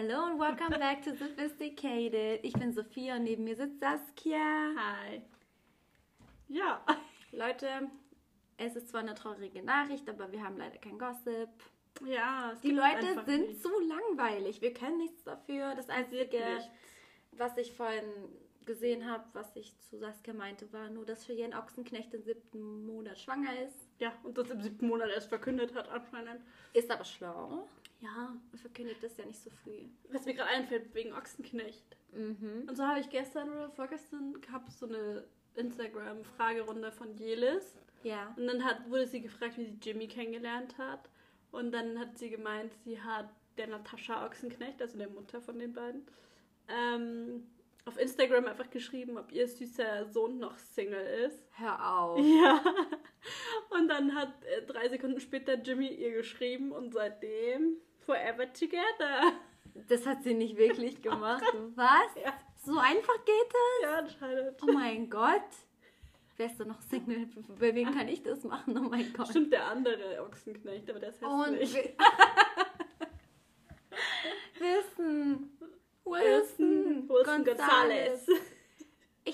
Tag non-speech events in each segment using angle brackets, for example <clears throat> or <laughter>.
Hello and welcome back to Sophisticated. Ich bin Sophia und neben mir sitzt Saskia. Hi. Ja. Leute, es ist zwar eine traurige Nachricht, aber wir haben leider kein Gossip. Ja, es Die Leute sind nichts. zu langweilig. Wir können nichts dafür. Das Einzige, Nichts. was ich vorhin gesehen habe, was ich zu Saskia meinte, war nur, dass Cheyenne Ochsenknecht im siebten Monat schwanger ist. Ja, und das im siebten Monat erst verkündet hat anscheinend. Ist aber schlau. Ja. Und verkündet das ja nicht so früh. Was mir gerade einfällt, wegen Ochsenknecht. Mhm. Und so habe ich gestern oder vorgestern gehabt so eine Instagram-Fragerunde von Jelis. Ja. Und dann hat, wurde sie gefragt, wie sie Jimmy kennengelernt hat. Und dann hat sie gemeint, sie hat der Natascha Ochsenknecht, also der Mutter von den beiden, ähm, auf Instagram einfach geschrieben, ob ihr süßer Sohn noch Single ist. Hör auf. <laughs> Ja. Und dann hat äh, drei Sekunden später Jimmy ihr geschrieben und seitdem forever together. Das hat sie nicht wirklich <laughs> gemacht. Was? Ja. So einfach geht es? Ja, anscheinend. Oh mein Gott. Wärst du noch Single? Bei wem kann ich das machen? Oh mein Gott. Stimmt der andere Ochsenknecht, aber der ist hässlich. Wissen. <laughs> Wilson. Wilson Gonzalez.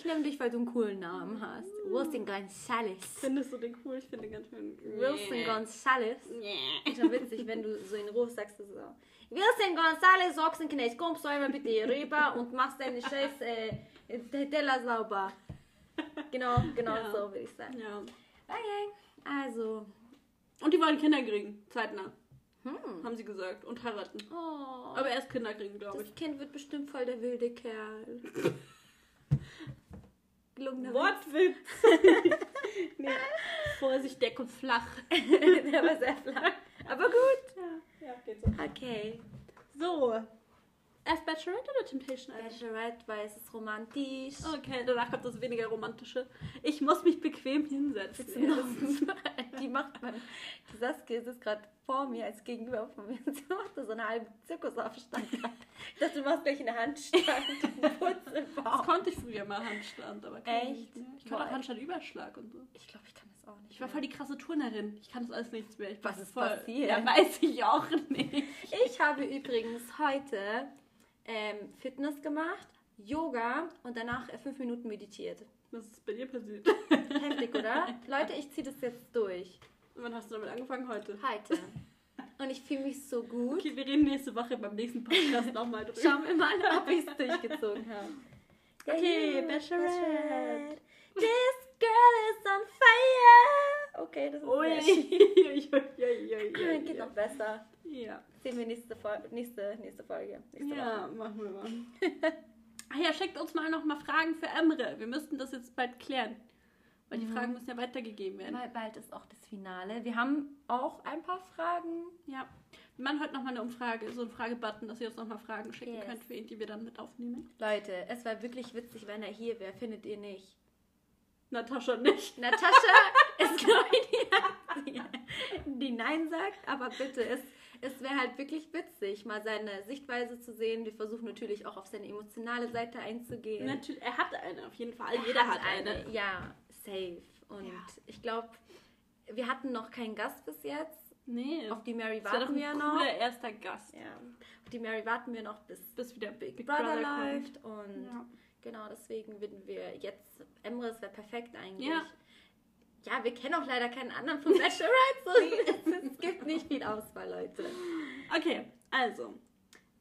Ich nehme dich, weil du einen coolen Namen hast. Wilson Gonzalez. Findest du den cool? Ich finde den ganz schön. Wilson Nee. Gonzalez. Nee. Ist schon witzig, wenn du so in Ruhe sagst, so. Wilson Gonzalez Ochsenknecht, kommst du einmal bitte hier rüber und machst deine scheiß äh, Teller sauber. Genau, genau Ja. so würde ich sagen. Ja. Okay, also. Und die wollen Kinder kriegen, zeitnah, Hm. haben sie gesagt. Und heiraten. Oh, Aber erst Kinder kriegen, glaube ich. das Kind wird bestimmt voll der wilde Kerl. <laughs> Gelungener Wortwitz! <laughs> nee. Vorsicht, der kommt flach. <laughs> Der war sehr flach. Aber gut. Ja, ja, geht so. Okay. So. Erst Bachelorette oder Temptation Island? Bachelorette, weil es ist romantisch. Okay, danach kommt das weniger romantische. Ich muss mich bequem hinsetzen. Noch- <laughs> die macht man. Die Saskia sitzt gerade vor mir als Gegenüber von mir. Sie macht so eine halbe Zirkusaufstand. Ich dachte, du machst gleich eine Handstand <laughs> Das konnte ich früher mal Handstand, aber kann Echt? nicht mehr. Ich konnte auch. Handstandüberschlag und so. Ich glaube, ich kann das auch nicht. Ich war voll die krasse Turnerin. Ich kann das alles nichts mehr. Ich Was ist voll, passiert? Ja, weiß ich auch nicht. Ich habe übrigens heute ähm, Fitness gemacht, Yoga und danach äh, fünf Minuten meditiert. Was ist bei dir passiert? Heftig, oder? <laughs> Leute, ich ziehe das jetzt durch. Und wann hast du damit angefangen? Heute. Heute. Und ich fühle mich so gut. Okay, wir reden nächste Woche beim nächsten Podcast nochmal drüber. Schauen wir mal, ob ich es durchgezogen habe. <laughs> Okay, Bachelorette. This girl is on fire. Okay, das ist Ui. sehr. <laughs> Ui, ui, ui, ui, Geht noch besser. Ja. Sehen wir nächste, Fol nächste, nächste Folge. Nächste Ja, machen wir mal. <laughs> Ach ja, schickt uns mal noch mal Fragen für Emre. Wir müssten das jetzt bald klären. Weil die Mhm. Fragen müssen ja weitergegeben werden. Weil bald ist auch das Finale. Wir haben auch ein paar Fragen. Ja. Wir machen heute noch mal eine Umfrage, so ein Fragebutton, dass ihr uns noch mal Fragen schicken Yes. könnt, für ihn, die wir dann mit aufnehmen. Leute, es war wirklich witzig, wenn er hier wäre. Findet ihr nicht? Natascha nicht. Natascha <laughs> ist, glaube ich, die, die Nein sagt. Aber bitte, es, es wäre halt wirklich witzig, mal seine Sichtweise zu sehen. Wir versuchen natürlich auch auf seine emotionale Seite einzugehen. Natürlich, er hat eine, auf jeden Fall. Er Jeder hat, eine. Ja, safe. Und Ja. ich glaube, wir hatten noch keinen Gast bis jetzt. Nee. Auf die Mary das warten ein wir cooler noch. erster Gast. Ja. Auf die Mary warten wir noch, bis Bis wieder Big, Big Brother, kommt. läuft. Und Ja. genau deswegen würden wir jetzt. Emre, es wäre perfekt eigentlich. Ja. Ja, wir kennen auch leider keinen anderen von Bachelorette. <laughs> So, es, es gibt nicht viel Auswahl, Leute. Okay, also.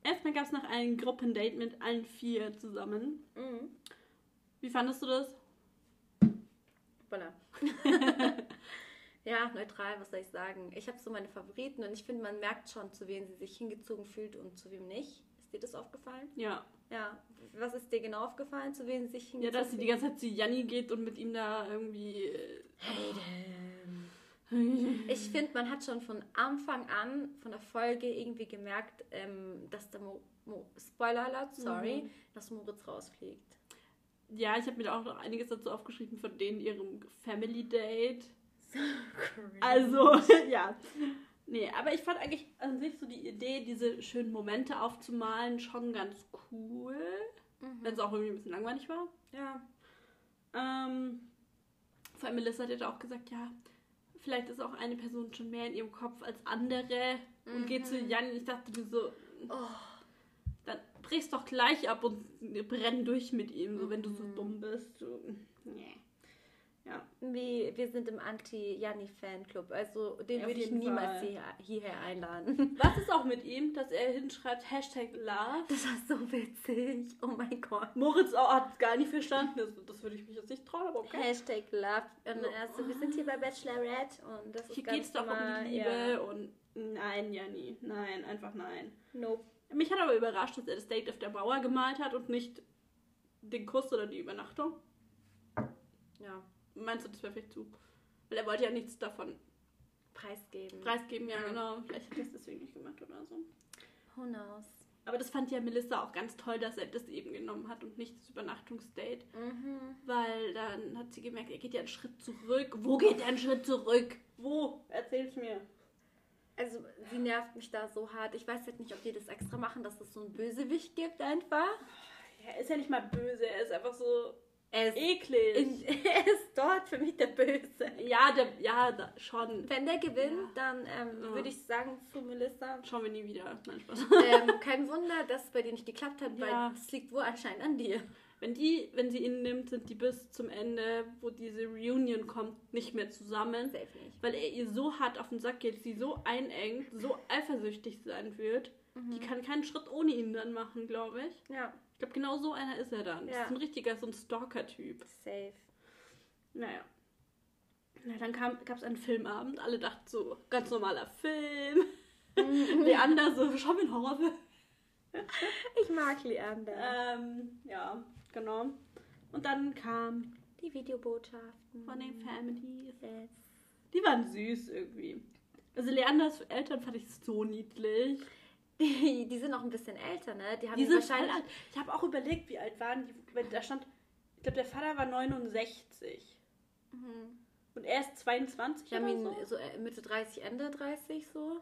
Erstmal gab es noch ein Gruppendate mit allen vier zusammen. Mhm. Wie fandest du das? Voilà. <laughs> ja, neutral, was soll ich sagen? Ich habe so meine Favoriten und ich finde, man merkt schon, zu wem sie sich hingezogen fühlt und zu wem nicht. Ist dir das aufgefallen? Ja. Ja. Was ist dir genau aufgefallen, zu wem sie sich Ja, hingezogen dass sie die ganze Zeit zu Janni geht und mit ihm da irgendwie. Äh, Ich finde, man hat schon von Anfang an von der Folge irgendwie gemerkt, ähm, dass der Mo Mo Spoiler Alert, sorry, Mhm. dass Moritz rausfliegt. Ja, ich habe mir da auch noch einiges dazu aufgeschrieben von denen ihrem Family Date. Also, <laughs> ja. Nee, aber ich fand eigentlich an sich so die Idee, diese schönen Momente aufzumalen, schon ganz cool. Mhm. Wenn es auch irgendwie ein bisschen langweilig war. Ja. Ähm, vor allem Melissa hat ja auch gesagt, ja, vielleicht ist auch eine Person schon mehr in ihrem Kopf als andere und geht zu Mhm. Jan. Ich dachte mir so, Oh, drehst doch gleich ab und brenn durch mit ihm, so wenn du so Mhm. dumm bist. So. Nee. Ja. Wie, wir sind im Anti-Janni-Fanclub, also den Auf würde ich niemals Fall. hier, hierher einladen. <laughs> Was ist auch mit ihm, dass er hinschreibt Hashtag Love? Das war so witzig. Oh mein Gott. Moritz hat es gar nicht verstanden. Das, das würde ich mich jetzt nicht trauen, aber okay. Hashtag Love. Und So. also, wir sind hier bei Bachelorette und das ist Hier geht es doch um die Liebe Ja. und nein, Janni. Nein, einfach nein. Nope. Mich hat aber überrascht, dass er das Date auf der Mauer gemalt hat und nicht den Kuss oder die Übernachtung. Ja. Meinst du, das wäre vielleicht zu? Weil er wollte ja nichts davon Preisgeben. preisgeben, ja genau. Vielleicht hat er es deswegen nicht gemacht oder so. Who knows? Aber das fand ja Melissa auch ganz toll, dass er das eben genommen hat und nicht das Übernachtungsdate. Mhm. Weil dann hat sie gemerkt, er geht ja einen Schritt zurück. Wo geht er einen Schritt zurück? Wo? Erzähl's mir. Also, sie nervt mich da so hart. Ich weiß halt nicht, ob die das extra machen, dass es so einen Bösewicht gibt einfach. Er ist ja nicht mal böse, er ist einfach so Er ist, eklig. in, <laughs> er ist dort für mich der Böse. ja, der, ja, da, schon. Wenn der gewinnt, Ja. dann ähm, Ja. würde ich sagen zu Melissa, Schauen wir nie wieder. Nein, Spaß. ähm, kein Wunder, dass es bei dir nicht geklappt hat, weil Ja. es liegt wohl anscheinend an dir. Wenn die, wenn sie ihn nimmt, sind die bis zum Ende, wo diese Reunion kommt, nicht mehr zusammen. Safe nicht. Weil er ihr so hart auf den Sack geht, sie so einengt, so eifersüchtig sein wird. Die kann keinen Schritt ohne ihn dann machen, glaube ich. Ja, Ich glaube, genau so einer ist er dann. Das Ja. ist ein richtiger, so ein Stalker-Typ. safe. Naja. Na, dann gab es einen Filmabend. Alle dachten so, ganz normaler Film. <laughs> Leander so, schau mir einen Horrorfilm. <laughs> Ich mag Leander. Ähm, ja, genau. Und dann kam Die Videobotschaften. von den Families. Yes. Die waren süß irgendwie. Also Leanders Eltern fand ich so niedlich. Die, <laughs> die sind auch ein bisschen älter, ne? Die haben Die sind wahrscheinlich. Ich habe auch überlegt, wie alt waren die. Da stand, ich glaube, der Vater war 69. Mhm. Und er ist 22 Die haben oder ihn so. so äh, Mitte 30, Ende 30 so.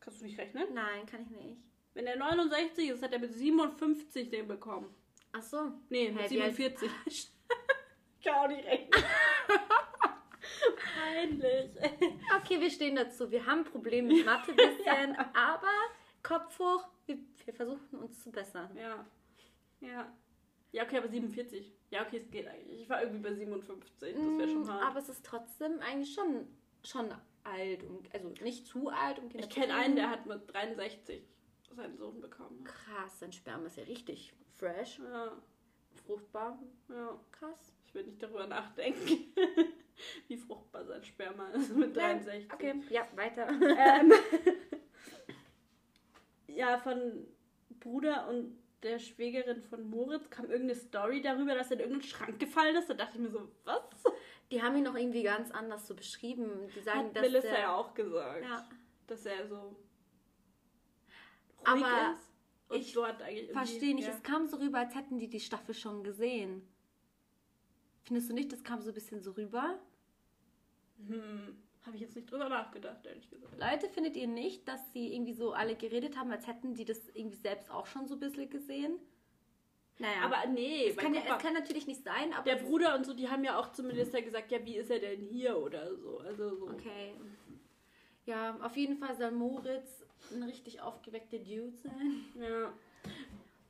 Kannst du nicht rechnen? Nein, kann ich nicht. Wenn er 69 ist, hat er mit 57 den bekommen. Ach so. Nee, mit alt- 47. <laughs> ich kann auch nicht rechnen. <laughs> Peinlich. Okay, wir stehen dazu. Wir haben Probleme mit Mathe bisschen, aber Kopf hoch. Wir, wir versuchen uns zu bessern. Ja. Ja. Ja, okay, aber 47. Ja, okay, es geht eigentlich. Ich war irgendwie bei 57. Das wäre schon Mm, hart. Aber es ist trotzdem eigentlich schon, schon alt. Und, also nicht zu alt, um Kinder ich kenne einen, der hat mit 63 seinen Sohn bekommen. Krass, sein Sperma ist ja richtig fresh, Ja, fruchtbar. ja. Krass. Ich will nicht darüber nachdenken, <laughs> wie fruchtbar sein Sperma ist mit 63. Okay, ja, weiter. Ähm, <laughs> ja, von Bruder und der Schwägerin von Moritz kam irgendeine Story darüber, dass er in irgendeinen Schrank gefallen ist. Da dachte ich mir so, was? Die haben ihn noch irgendwie ganz anders so beschrieben. Die sagen, Hat dass Melissa der, ja auch gesagt. Ja. Dass er so ruhig Aber ist. Und ich dort eigentlich Verstehe nicht, Ja. es kam so rüber, als hätten die die Staffel schon gesehen. Findest du nicht, das kam so ein bisschen so rüber? Hm, habe ich jetzt nicht drüber nachgedacht, ehrlich gesagt. Leute, findet ihr nicht, dass sie irgendwie so alle geredet haben, als hätten die das irgendwie selbst auch schon so ein bisschen gesehen? Naja, Aber nee, es, kann ja, es kann natürlich nicht sein, aber der Bruder und so, die haben ja auch zu Melissa gesagt, ja, wie ist er denn hier oder so. Also so. Okay. Ja, auf jeden Fall soll Moritz ein richtig aufgeweckter Dude sein. Ja.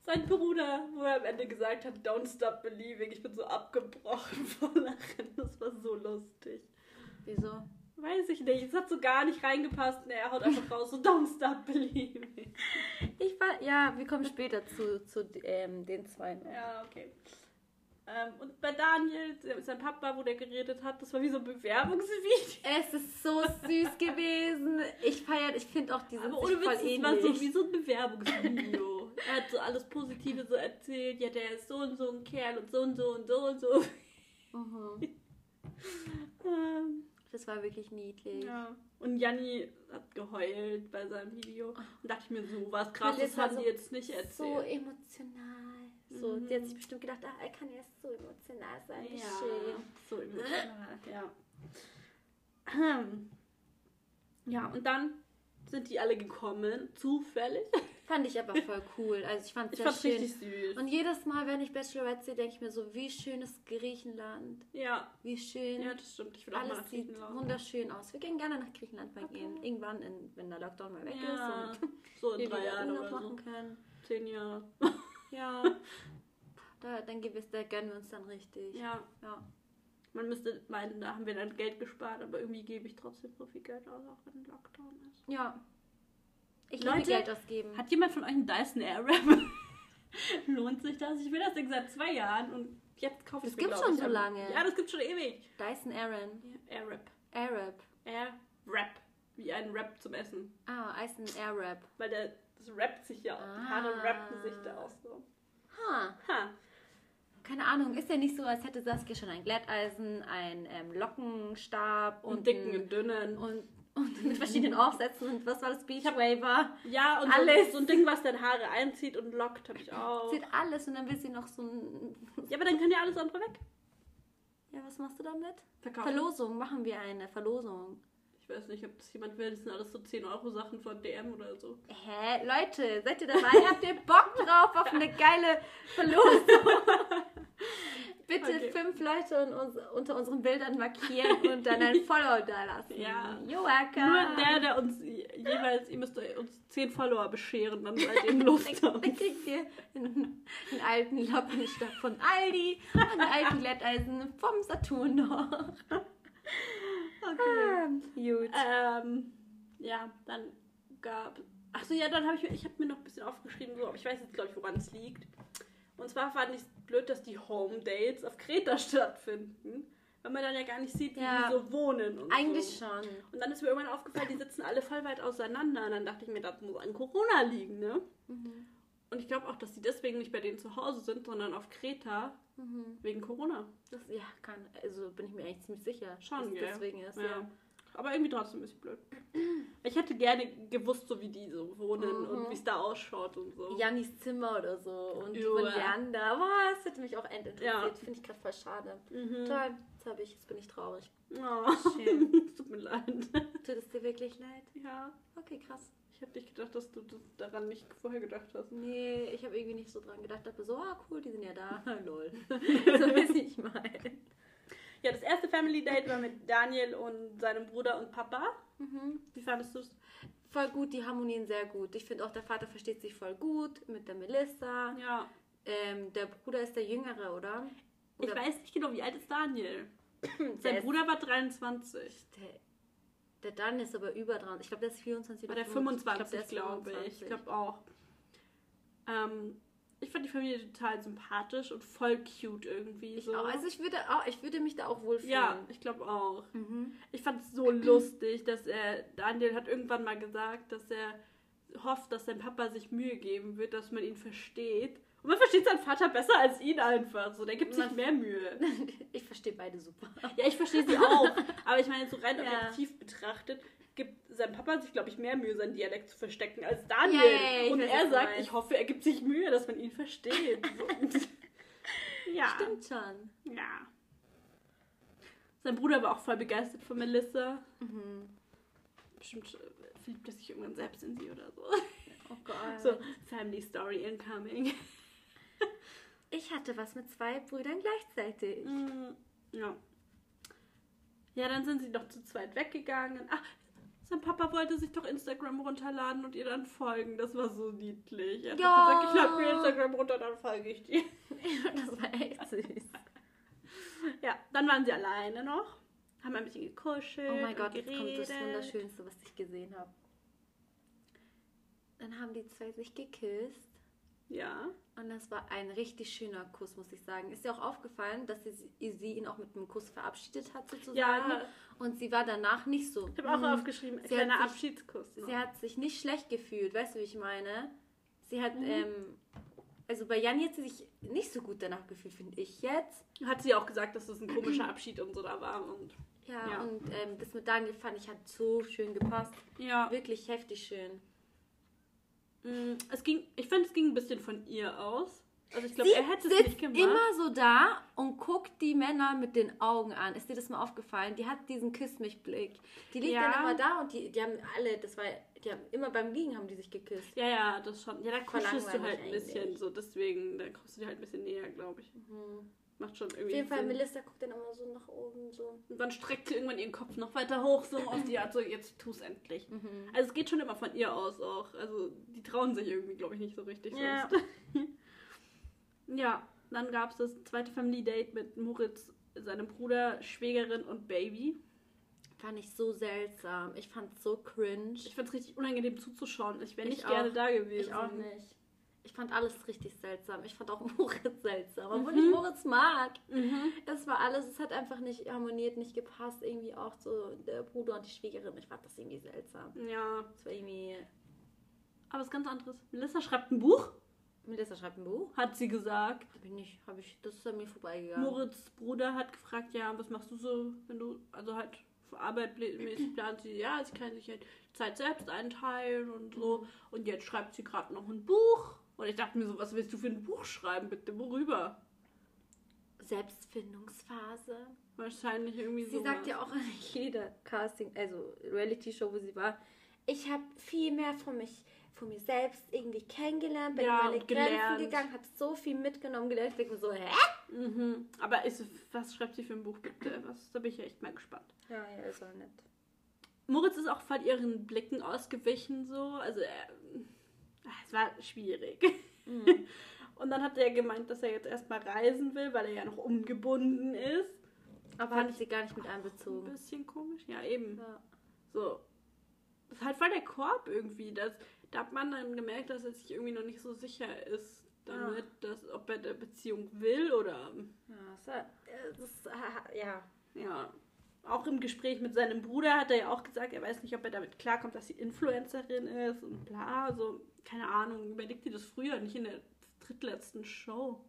Sein Bruder, wo er am Ende gesagt hat, don't stop believing. Ich bin so abgebrochen <laughs> vor Lachen. Das war so lustig. Wieso? Weiß ich nicht. Es hat so gar nicht reingepasst. Nee, er haut einfach raus, so don't stop believing. Ich war, ja, wir kommen später zu, zu ähm, den zwei. noch. Ja, okay. Ähm, und bei Daniel, sein Papa, wo der geredet hat, das war wie so ein Bewerbungsvideo. Es ist so süß gewesen. Ich feiere, ich finde auch, die sind Aber ohne voll Witz, es ähnlich. war so wie so ein Bewerbungsvideo. er hat so alles Positive so erzählt. Ja, der ist so und so ein Kerl und so und so und so und so. Mhm. <laughs> Ähm, Das war wirklich niedlich. Ja. Und Janni hat geheult bei seinem Video. Und dachte ich mir so, was krasses haben so- die jetzt nicht So erzählt. emotional. So, Mhm. Die hat sich bestimmt gedacht, ah, er kann erst so emotional sein. Ja, schön. so emotional, ja. Ahem. Ja, und dann sind die alle gekommen, zufällig. <laughs> Fand ich aber voll cool. Also ich fand es sehr fand's schön. richtig süß. Und jedes Mal, wenn ich Bachelorette sehe, denke ich mir so, wie schön ist Griechenland. ja, Wie schön. ja, das stimmt. Ich will auch mal Alles sieht wunderschön aus. Wir gehen gerne nach Griechenland mal Okay. gehen. Irgendwann, in, wenn der Lockdown mal weg Ja, ist und so in <laughs> wir drei Jahren oder so. machen können. zehn Jahre. Ja. <laughs> Da, dann gewiss, da gönnen wir uns dann richtig. Ja, Ja. Man müsste meinen, da haben wir dann Geld gespart, aber irgendwie gebe ich trotzdem so viel Geld aus, auch wenn Lockdown ist. Ja. Ich Leute, Geld ausgeben. Hat jemand von euch einen Dyson Airwrap? <laughs> Lohnt sich das? Ich will das Ding seit zwei Jahren und jetzt kaufe ich Das gibt's schon ich, so lange. Ja, das gibt's schon ewig. Dyson Aaron. Ja, Airwrap. Airwrap. Airwrap. Wie ein Wrap zum Essen. Ah, Dyson Airwrap. Weil der, das rappt sich ja auch. Die Ah. Haare rappen sich da auch so. Ha. Ha. Keine Ahnung, ist ja nicht so, als hätte Saskia schon ein Glätteisen, einen ähm, Lockenstab Und, und, dicken ein- und dünnen. und, und mit verschiedenen Aufsätzen. Und was war das? Beach Waver. ja, und alles. So, so ein Ding, was dann Haare einzieht und lockt, habe ich <laughs> auch. Sieht alles und dann will sie noch so ein. Ja, aber dann können ja alles andere weg. Ja, was machst du damit? Verkaufen. Verlosung, machen wir eine Verlosung. Ich weiß nicht, ob das jemand will. Das sind alles so 10 Euro Sachen von DM oder so. Hä? Leute, seid ihr dabei? Habt ihr Bock drauf auf eine geile Verlosung? <laughs> Bitte Okay. fünf Leute un uns, unter unseren Bildern markieren und dann ein <laughs> Follow da lassen. Ja. You're welcome. Nur der, der uns jeweils, ihr müsst uns 10 Follower bescheren, dann seid ihr im <laughs> Luft. Dann kriegt ihr einen, einen alten Lockenstab von Aldi und einen alten Glätteisen vom Saturn noch. <laughs> Ah, gut. Ähm, ja, dann gab. Achso, ja, dann habe ich mir, ich habe mir noch ein bisschen aufgeschrieben, so, aber ich weiß jetzt, glaube ich, woran es liegt. Und zwar fand ich es blöd, dass die Home Dates auf Kreta stattfinden. Weil man dann ja gar nicht sieht, wie Ja. die so wohnen. Und Eigentlich so. schon. Und dann ist mir irgendwann aufgefallen, die sitzen alle voll weit auseinander. Und dann dachte ich mir, das muss an Corona liegen, ne? Mhm. Und ich glaube auch, dass die deswegen nicht bei denen zu Hause sind, sondern auf Kreta Mhm. wegen Corona. Das, ja, kann, also bin ich mir eigentlich ziemlich sicher, Schon, dass es deswegen ist. Ja. Ja. Aber irgendwie trotzdem ein bisschen blöd. Ich hätte gerne gewusst, so wie die so wohnen Mhm. und wie es da ausschaut und so. Jannis Zimmer oder so und Joa. von Leander. Boah, das hätte mich auch end interessiert. Ja. Finde ich gerade voll schade. Mhm. Toll, jetzt habe ich, jetzt bin ich traurig. Oh. Schön. <laughs> Tut mir leid. Tut es dir wirklich leid? Ja, Okay, krass. ich habe nicht gedacht, dass du daran nicht vorher gedacht hast. Nee, ich habe irgendwie nicht so dran gedacht. Dachte so, ah cool, die sind ja da. <laughs> Lol. <laughs> so weiß ich mal. Ja, das erste Family Date war mit Daniel und seinem Bruder und Papa. Mhm. Wie fandest du es? Voll gut, die harmonieren sehr gut. Ich finde auch, der Vater versteht sich voll gut mit der Melissa. Ja. Ähm, der Bruder ist der Jüngere, oder? Ich Oder- weiß nicht genau, wie alt ist Daniel? <clears throat> Sein Bruder war 23. Der, der Dan ist aber über dran. Ich glaube, der ist 24 War oder der 25. 25, der ist glaube ich. Ich 25. glaube auch. Ähm, ich fand die Familie total sympathisch und voll cute irgendwie. Ich so. auch. Also ich würde auch, ich würde mich da auch wohlfühlen. ja, ich glaube auch. Mhm. Ich fand es so <clears throat> lustig, dass er, Daniel hat irgendwann mal gesagt, dass er hofft, dass sein Papa sich Mühe geben wird, dass man ihn versteht. Und man versteht seinen Vater besser als ihn einfach. So, der gibt sich mehr Mühe. <laughs> Ich verstehe beide super. Ja, ich verstehe sie auch. <laughs> Aber ich meine, so rein Ja. objektiv betrachtet, gibt sein Papa sich, glaube ich, mehr Mühe, seinen Dialekt zu verstecken als Daniel. Ja, ich Und er sagt, ich hoffe, er gibt sich Mühe, dass man ihn versteht. <laughs> Ja. Stimmt schon. Ja. Sein Bruder war auch voll begeistert von Melissa. Mhm. Bestimmt äh, verliebt er sich irgendwann selbst in sie oder so. Oh Gott. So, Family Story incoming. <laughs> Ich hatte was mit zwei Brüdern gleichzeitig. Mm, ja. Ja, dann sind sie doch zu zweit weggegangen. Ach, sein Papa wollte sich doch Instagram runterladen und ihr dann folgen. Das war so niedlich. Er hat Ja. gesagt, ich lade mir Instagram runter, dann folge ich dir. <laughs> Das war echt süß. Ja, dann waren sie alleine noch. Haben ein bisschen gekuschelt. Oh mein Gott, jetzt kommt das. Wunderschönste, was ich gesehen habe. Dann haben die zwei sich geküsst. Ja. Und das war ein richtig schöner Kuss, muss ich sagen. Ist dir auch aufgefallen, dass sie, sie ihn auch mit einem Kuss verabschiedet hat, sozusagen? Ja. Und sie war danach nicht so. Ich habe auch "Hm." aufgeschrieben, Sie kleiner sich- Abschiedskuss. noch. Sie hat sich nicht schlecht gefühlt, weißt du, wie ich meine? Sie hat, Mhm. ähm, also bei Jan hat sie sich nicht so gut danach gefühlt, finde ich jetzt. Hat sie auch gesagt, dass das ein komischer Abschied und so da war. Und Ja, Ja. und ähm, das mit Daniel fand ich hat so schön gepasst. ja. Wirklich heftig schön. Mm, Es ging, ich fand, es ging ein bisschen von ihr aus. Also ich glaube, er hätte es nicht gemacht. immer so da und guckt die Männer mit den Augen an. Ist dir das mal aufgefallen? Die hat diesen Küss mich Blick. Die liegt Ja. dann immer da und die, die haben alle, das war, die haben immer beim Liegen haben die sich geküsst. Ja, ja, das schon. Ja, da kuschelst du halt ein bisschen so, deswegen, da kommst du dir halt ein bisschen näher, glaube ich. Mhm. Macht schon Auf irgendwie jeden Fall, Sinn. Melissa guckt dann immer so nach oben, so. Und dann streckt sie irgendwann ihren Kopf noch weiter hoch, so auf die Art, so jetzt tu's endlich. Mhm. Also es geht schon immer von ihr aus auch. Also die trauen sich irgendwie, glaube ich, nicht so richtig Ja. sonst. <laughs> ja, dann gab es das zweite Family Date mit Moritz, seinem Bruder, Schwägerin und Baby. Fand ich so seltsam. Ich fand's so cringe. Ich fand es richtig unangenehm zuzuschauen. Ich wäre Ich nicht auch. gerne da gewesen. Ich auch nicht. Ich fand alles richtig seltsam. Ich fand auch <laughs> Moritz seltsam. Obwohl Mhm. ich Moritz mag. Mhm. Es war alles, es hat einfach nicht harmoniert, nicht gepasst. Irgendwie auch so der Bruder und die Schwiegerin. Ich fand das irgendwie seltsam. Ja, Es war irgendwie. aber es ist ganz anderes. Melissa schreibt ein Buch, Melissa schreibt ein Buch. hat sie gesagt. Hab ich nicht, hab ich, das ist an mir vorbeigegangen. Moritz Bruder hat gefragt, ja, was machst du so, wenn du, also halt für Arbeit pl- mäßig <clears throat> plant sie, ja, sie kann sich halt Zeit selbst einteilen und so. Und jetzt schreibt sie gerade noch ein Buch. Und ich dachte mir so, was willst du für ein Buch schreiben, bitte? Worüber? Selbstfindungsphase. Wahrscheinlich irgendwie so. Sie sagt ja auch in jeder Casting, also Reality-Show, wo sie war, ich habe viel mehr von mich, von mir selbst irgendwie kennengelernt, bin Ja, über meine Grenzen gegangen, habe so viel mitgenommen, gelernt. Ich denke mir so, hä? Mhm. Aber ist, was schreibt sie für ein Buch, bitte? Was, da bin ich ja echt mal gespannt. Ja, ja, ist auch nett. Moritz ist auch voll ihren Blicken ausgewichen, so. Also, er, es war schwierig. Mhm. <laughs> Und dann hat er gemeint, dass er jetzt erstmal reisen will, weil er ja noch ungebunden ist. Aber Fand hat sie gar nicht mit Ein einbezogen. bisschen komisch. Ja, eben. Ja. So. Das ist halt voll der Korb irgendwie. Das, da hat man dann gemerkt, dass er sich irgendwie noch nicht so sicher ist damit, dass, ob er der Beziehung will oder. Ja, es war, äh, das, äh, ja. Ja. Auch im Gespräch mit seinem Bruder hat er ja auch gesagt, er weiß nicht, ob er damit klarkommt, dass sie Influencerin ist und bla. Also, keine Ahnung. Überlegt ihr das früher, nicht in der drittletzten Show.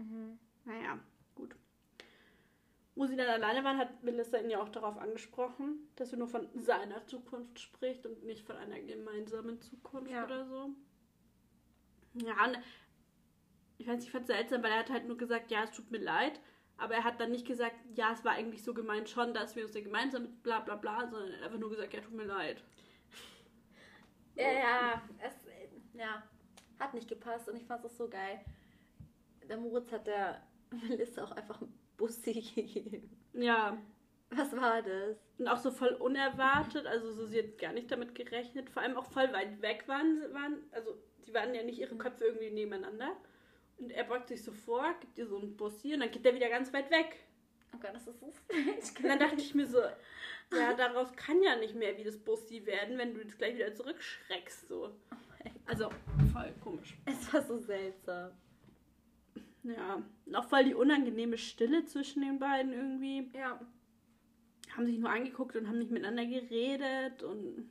Mhm. Naja, gut. Wo sie dann alleine waren, hat Melissa ihn ja auch darauf angesprochen, dass er nur von seiner Zukunft spricht und nicht von einer gemeinsamen Zukunft Ja. oder so. Ja, und ich weiß ich fand es seltsam, weil er hat halt nur gesagt, ja, es tut mir leid. Aber er hat dann nicht gesagt, ja, es war eigentlich so gemeint schon, dass wir uns ja gemeinsam mit bla bla bla, sondern er hat einfach nur gesagt, ja, tut mir leid. Ja, ja, es ja, hat nicht gepasst und ich fand es so geil. Der Moritz hat der Melissa auch einfach einen Bussi <laughs> gegeben. Ja, Was war das? Und auch so voll unerwartet, also so, sie hat gar nicht damit gerechnet. Vor allem auch voll weit weg waren, sie- waren also die waren ja nicht ihre Köpfe irgendwie nebeneinander. Und er beugt sich so vor, gibt ihr so einen Bussi und dann geht er wieder ganz weit weg. Oh Gott, das ist so strange. Und dann dachte ich mir so, ja, daraus kann ja nicht mehr wie das Bussi werden, wenn du jetzt gleich wieder zurückschreckst. So. Also voll komisch. Es war so seltsam. Ja, auch voll die unangenehme Stille zwischen den beiden irgendwie. Ja. Haben sich nur angeguckt und haben nicht miteinander geredet und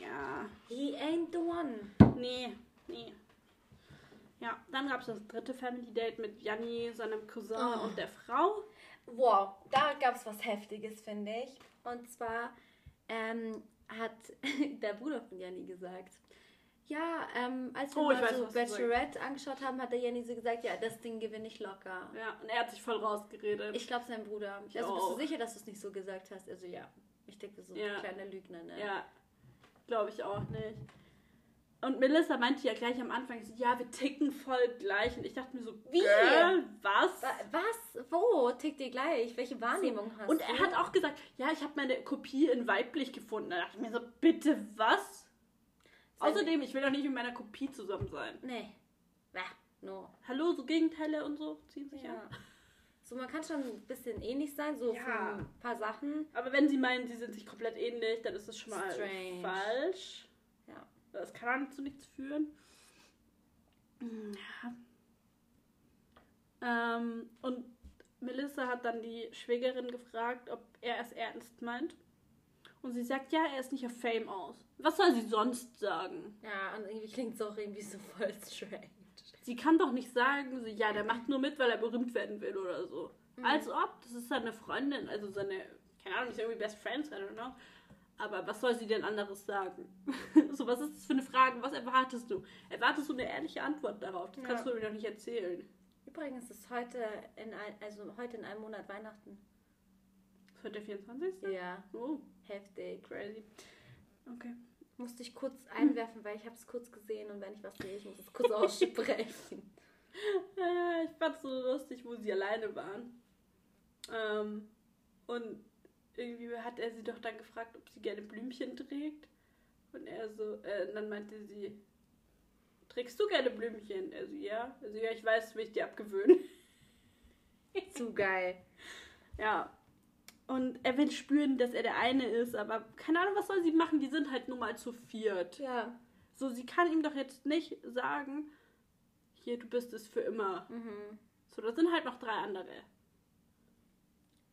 ja. He ain't the one. Nee, nee. Ja, dann gab es das dritte Family Date mit Janni, seinem Cousin Oh. und der Frau. Wow, da gab es was Heftiges, finde ich. Und zwar ähm, hat <laughs> der Bruder von Jenny gesagt, ja, ähm, als wir Oh, mal weiß, so. Bachelorette angeschaut haben, hat der Jenny so gesagt, ja, das Ding gewinne ich locker. Ja, und er hat sich voll rausgeredet. Ich glaube, sein Bruder. Ich Also bist du auch. sicher, dass du es nicht so gesagt hast? Also ja, ich denke, so Ja. ein kleiner Lügner, ne? ja, glaube ich auch nicht. Und Melissa meinte ja gleich am Anfang, so, ja, wir ticken voll gleich. Und ich dachte mir so, Wie? Girl, was? Wa- Was? Wo? Tickt ihr gleich? Welche Wahrnehmung hast Und du? er hat auch gesagt, ja, ich habe meine Kopie in weiblich gefunden. Da dachte ich mir so, bitte was? Sein- Außerdem, ich will doch nicht mit meiner Kopie zusammen sein. Nee. Bah, no. Hallo, so Gegenteile und so ziehen sich Ja. an. So, man kann schon ein bisschen ähnlich sein, so Ja. von ein paar Sachen. Aber wenn sie meinen, sie sind sich komplett ähnlich, dann ist das schon mal Strange. falsch. Das kann dann zu nichts führen. Ja. Ähm, und Melissa hat dann die Schwägerin gefragt, ob er es ernst meint. Und sie sagt, ja, er ist nicht auf Fame aus. Was soll sie sonst sagen? Ja, und irgendwie klingt es auch irgendwie so voll strange. Sie kann doch nicht sagen, so, ja, der macht nur mit, weil er berühmt werden will oder so. Als ob, das ist seine Freundin, also seine, keine Ahnung, ist irgendwie Best Friends, I don't know. Aber was soll sie denn anderes sagen? <laughs> so, was ist das für eine Frage? Was erwartest du? Erwartest du eine ehrliche Antwort darauf? Das Ja. kannst du mir doch nicht erzählen. Übrigens ist heute in ein, also heute in einem Monat Weihnachten. Ist heute der 24.? Ja, Oh, heftig. crazy. Okay. Musste ich kurz einwerfen, weil ich habe es kurz gesehen und wenn ich was sehe, ich muss es kurz <laughs> aussprechen. Äh, ich fand es so lustig, wo sie alleine waren. Ähm, und irgendwie hat er sie doch dann gefragt, ob sie gerne Blümchen trägt. Und er so, äh, dann meinte sie, trägst du gerne Blümchen? Er so, ja. Also ja, ich weiß, will ich dir abgewöhnen. <laughs> Zu geil. Ja. Und er will spüren, dass er der eine ist, aber keine Ahnung, was soll sie machen? Die sind halt nur mal zu viert. Ja. So, sie kann ihm doch jetzt nicht sagen, hier, du bist es für immer. Mhm. So, da sind halt noch drei andere.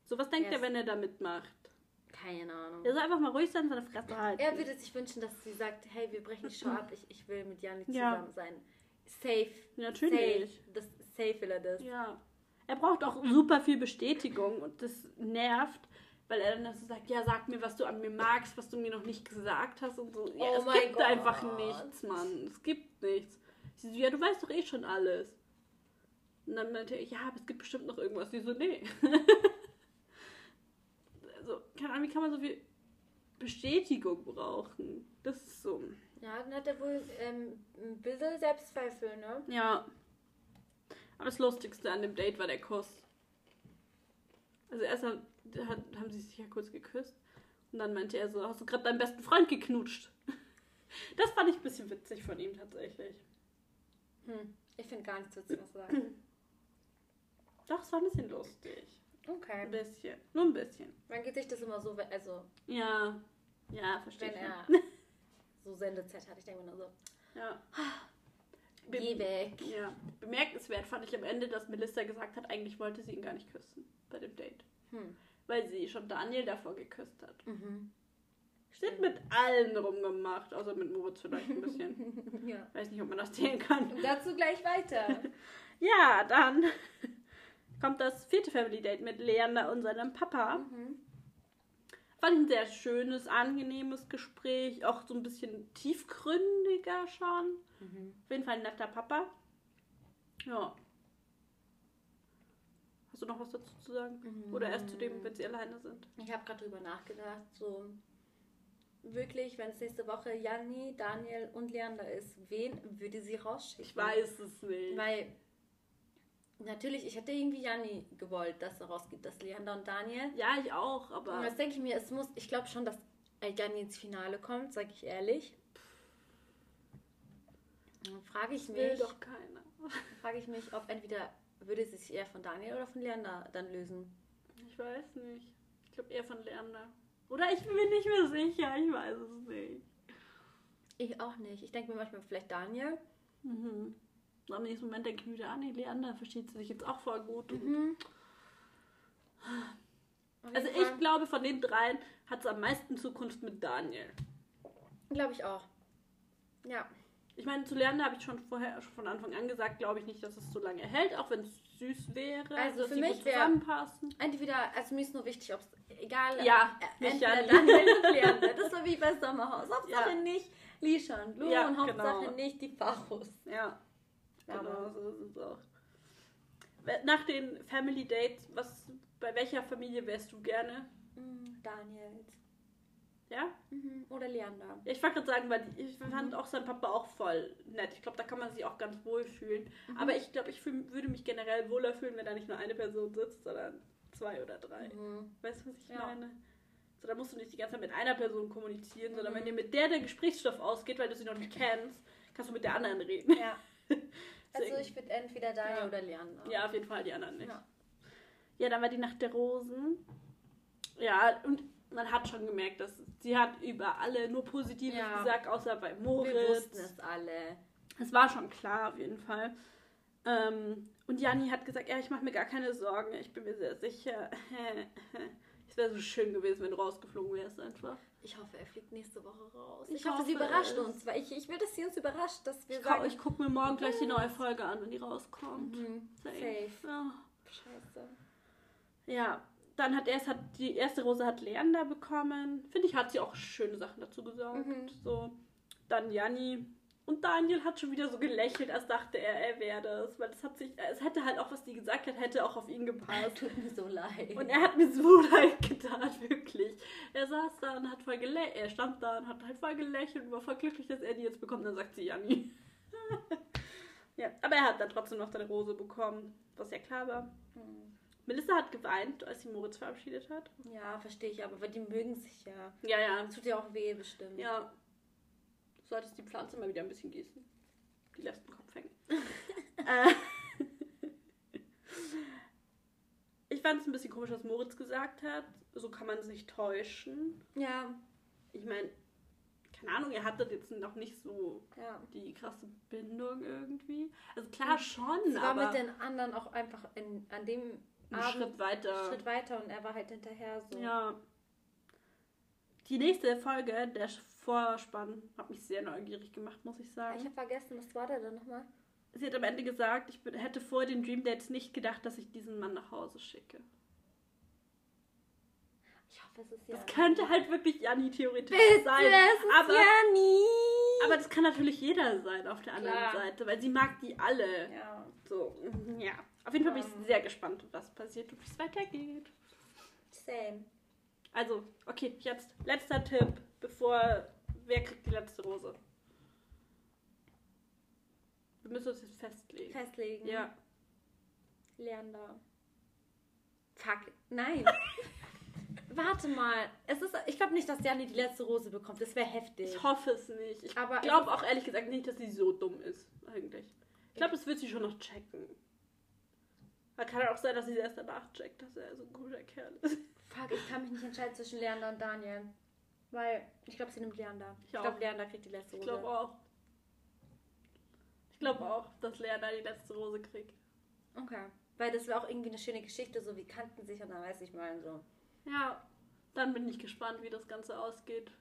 So, was denkt Yes. er, wenn er da mitmacht? Keine Ahnung. Er soll einfach mal ruhig sein, seine Fresse halten. Er würde sich wünschen, dass sie sagt, hey, wir brechen die Show <laughs> ab, ich, ich will mit Janik Ja. zusammen sein. Safe. Natürlich. Safe. Das, safe will er das. Ja. Er braucht auch super viel Bestätigung und das nervt, weil er dann so sagt, ja, sag mir, was du an mir magst, was du mir noch nicht gesagt hast und so. Ja, Oh es gibt Gott. einfach nichts, Mann. Es gibt nichts. Sie so, ja, du weißt doch eh schon alles. Und dann meinte er, ja, aber es gibt bestimmt noch irgendwas. Sie so, nee. <laughs> keine Ahnung, wie kann man so viel Bestätigung brauchen? Das ist so. Ja, dann hat er wohl ähm, ein bisschen Selbstzweifel, ne? Ja. Aber das Lustigste an dem Date war der Kuss. Also erst hat, hat, haben sie sich ja kurz geküsst. Und dann meinte er so, hast du gerade deinen besten Freund geknutscht? <laughs> Das fand ich ein bisschen witzig von ihm tatsächlich. Hm. Ich finde gar nichts witzig, er sagt. Doch, es war ein bisschen lustig. Ein Okay. bisschen. Nur ein bisschen. Man geht sich das immer so, also Ja. Ja, verstehe wenn ich. er <laughs> so Sendezeit hat, ich denke mir nur so, Ja. geh weg. Ja. Bemerkenswert fand ich am Ende, dass Melissa gesagt hat, eigentlich wollte sie ihn gar nicht küssen bei dem Date. Hm. Weil sie schon Daniel davor geküsst hat. Mhm. Steht mit allen rumgemacht, außer mit Moritz vielleicht ein bisschen. <laughs> Ja. Weiß nicht, ob man das zählen kann. Und dazu gleich weiter. <laughs> Ja, dann kommt das vierte Family Date mit Leander und seinem Papa. Mhm. Fand ich ein sehr schönes, angenehmes Gespräch. Auch so ein bisschen tiefgründiger schon. Mhm. Auf jeden Fall ein netter Papa. Ja. Hast du noch was dazu zu sagen? Mhm. Oder erst zu dem, wenn sie alleine sind? Ich habe gerade drüber nachgedacht, so wirklich, wenn es nächste Woche Janni, Daniel und Leander ist, wen würde sie rausschicken? Ich weiß es nicht. Weil natürlich, ich hätte irgendwie Janni gewollt, dass er rausgeht, dass Leander und Daniel. Ja, ich auch, Und aber. das denke ich mir, es muss, ich glaube schon, dass Janni ins Finale kommt, sage ich ehrlich. Dann frage ich Das will mich, doch keiner. frage ich mich, ob entweder würde sie sich eher von Daniel oder von Leander dann lösen. Ich weiß nicht. Ich glaube eher von Leander. Oder ich bin mir nicht mehr sicher. Ich weiß es nicht. Ich auch nicht. Ich denke mir manchmal vielleicht Daniel. Mhm. Und Am nächsten Moment denke ich wieder, ah nee, Leander versteht sie sich jetzt auch voll gut. Mhm. Also ich Fall. glaube, von den dreien hat es am meisten Zukunft mit Daniel. Glaube ich auch. Ja. Ich meine, zu Leander habe ich schon vorher schon von Anfang an gesagt, glaube ich nicht, dass es so lange hält, auch wenn es süß wäre, Also für mich zusammenpassen. Entweder, also mir ist nur wichtig, ob es egal Ja, äh, entweder. Daniel <laughs> und Leander. Das war wie bei Sommerhaus. Hauptsache Ja. nicht Lisha und Lu Ja, und Hauptsache genau. nicht die Fachos. Ja, genau, aber- so ist es auch. Nach den Family Dates, was, bei welcher Familie wärst du gerne? Mm, Daniels. Ja? Mhm. Oder Leander. Ja, Ich wollte gerade sagen, weil ich fand auch sein Papa auch voll nett. Ich glaube, da kann man sich auch ganz wohl fühlen. Aber ich glaube, ich fühl, würde mich generell wohler fühlen, wenn da nicht nur eine Person sitzt, sondern zwei oder drei. Mhm. Weißt du, was ich Ja. meine? So, da musst du nicht die ganze Zeit mit einer Person kommunizieren, sondern Mhm. wenn dir mit der der Gesprächsstoff ausgeht, weil du sie noch nicht kennst, kannst du mit der anderen reden. Ja. <laughs> Also ich würde entweder Daniel Ja. oder Leander. Ja, auf jeden Fall die anderen nicht. Ja. Ja, dann war die Nacht der Rosen. Ja, und man hat schon gemerkt, dass sie hat über alle nur Positives Ja. gesagt, außer bei Wir Moritz. wussten es alle. Es war schon klar, auf jeden Fall. Ähm, und Janni hat gesagt, ja, ich mache mir gar keine Sorgen, ich bin mir sehr sicher. <laughs> Es wäre so schön gewesen, wenn du rausgeflogen wärst einfach. Ich hoffe, er fliegt nächste Woche raus. Ich Ich, hoffe, sie überrascht es. uns, weil ich, ich will, dass sie uns überrascht, dass wir Ich, sagen, ich gucke mir morgen gleich die neue Folge an, wenn die rauskommt. Mhm. Safe. Ja. Scheiße. Ja, dann hat erst hat die erste Rose hat Leander bekommen. Finde ich, hat sie auch schöne Sachen dazu gesagt. Mhm. So. Dann Janni. Und Daniel hat schon wieder so gelächelt, als dachte er, er wäre das. Weil es hat sich, es hätte halt auch, was die gesagt hat, hätte auch auf ihn gepasst. <laughs> Tut mir so leid. Und er hat mir so <laughs> leid getan, wirklich. Er saß da und hat voll gelächelt. Er stand da und hat halt voll gelächelt und war voll glücklich, dass er die jetzt bekommt. Dann sagt sie Janni. <laughs> Ja, aber er hat dann trotzdem noch seine Rose bekommen, was ja klar war. Hm. Melissa hat geweint, als sie Moritz verabschiedet hat. Ja, verstehe ich, aber die mögen sich ja. Ja, ja. Das tut ja auch weh, bestimmt. Ja. Solltest die Pflanze mal wieder ein bisschen gießen. Die lässt den Kopf hängen. äh, ich fand es ein bisschen komisch, was Moritz gesagt hat. So kann man sich täuschen. Ja, Ich meine, keine Ahnung, er hatte jetzt noch nicht so ja. die krasse Bindung irgendwie. Also klar schon, Sie war aber mit den anderen auch einfach in, an dem einen Abend Schritt weiter. Schritt weiter und er war halt hinterher so. Ja. Die nächste Folge, der Vorspann, hat mich sehr neugierig gemacht, muss ich Ich sagen. habe vergessen, was war der denn nochmal? Sie hat am Ende gesagt, ich hätte vor den Dream Dates nicht gedacht, dass ich diesen Mann nach Hause schicke. Ich hoffe, es ist ja. Das könnte halt wirklich Janni theoretisch Bitte, sein. es ist aber, ja nie. aber das kann natürlich jeder sein auf der anderen Klar. Seite, weil sie mag die alle. Ja. So, mhm, ja. Auf jeden Fall bin ich sehr gespannt, was passiert und wie es weitergeht. Same. Also, okay, jetzt letzter Tipp, bevor. Wer kriegt die letzte Rose? Wir müssen uns jetzt festlegen. Festlegen. Ja. Leander. Fuck. Nein. <laughs> Warte mal. Es ist, ich glaube nicht, dass Janni die letzte Rose bekommt. Das wäre heftig. Ich hoffe es nicht. Ich glaube auch ehrlich gesagt nicht, dass sie so dumm ist, eigentlich. Ich glaube, das wird sie schon noch checken. Aber kann auch sein, dass sie es erst danach checkt, dass er so ein guter Kerl ist. Fuck, ich kann mich nicht entscheiden zwischen Leander und Daniel. Weil ich glaube, sie nimmt Leander. Ich Ich, glaube, Leander kriegt die letzte Ich Rose. glaube auch. Ich glaube auch, dass Lea da die letzte Rose kriegt. Okay. Weil das wäre auch irgendwie eine schöne Geschichte, so wie kannten sich und dann weiß ich mal so. Ja, dann bin ich gespannt, wie das Ganze ausgeht.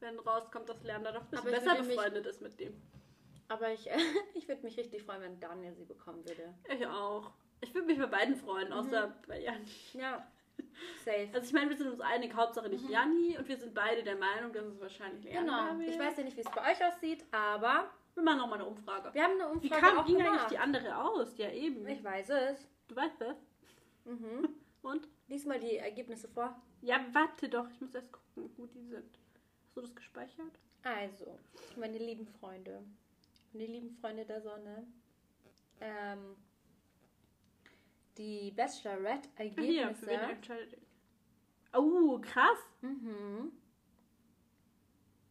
Wenn rauskommt, dass Lea da doch ein ich besser befreundet ist mit dem. Aber ich, <laughs> ich würde mich richtig freuen, wenn Daniel sie bekommen würde. Ich auch. Ich würde mich bei beiden freuen, außer bei Janni. Ja. Safe. Also ich meine, wir sind uns einig, Hauptsache nicht Janni und wir sind beide der Meinung, dass es wahrscheinlich Lea Genau. wird. Ich weiß ja nicht, wie es bei euch aussieht, aber Wir machen nochmal eine Umfrage. wir haben eine Wie Umfrage kam, auch ging gemacht. eigentlich die andere aus? Ja, eben. Ich weiß es. Du weißt das? Mhm. <laughs> Und? Lies mal die Ergebnisse vor. Ja, warte doch. Ich muss erst gucken, wo die sind. Hast du das gespeichert? Also, meine lieben Freunde, meine lieben Freunde der Sonne, ähm, die Bachelorette-Ergebnisse. ihr? Oh, krass. Mhm.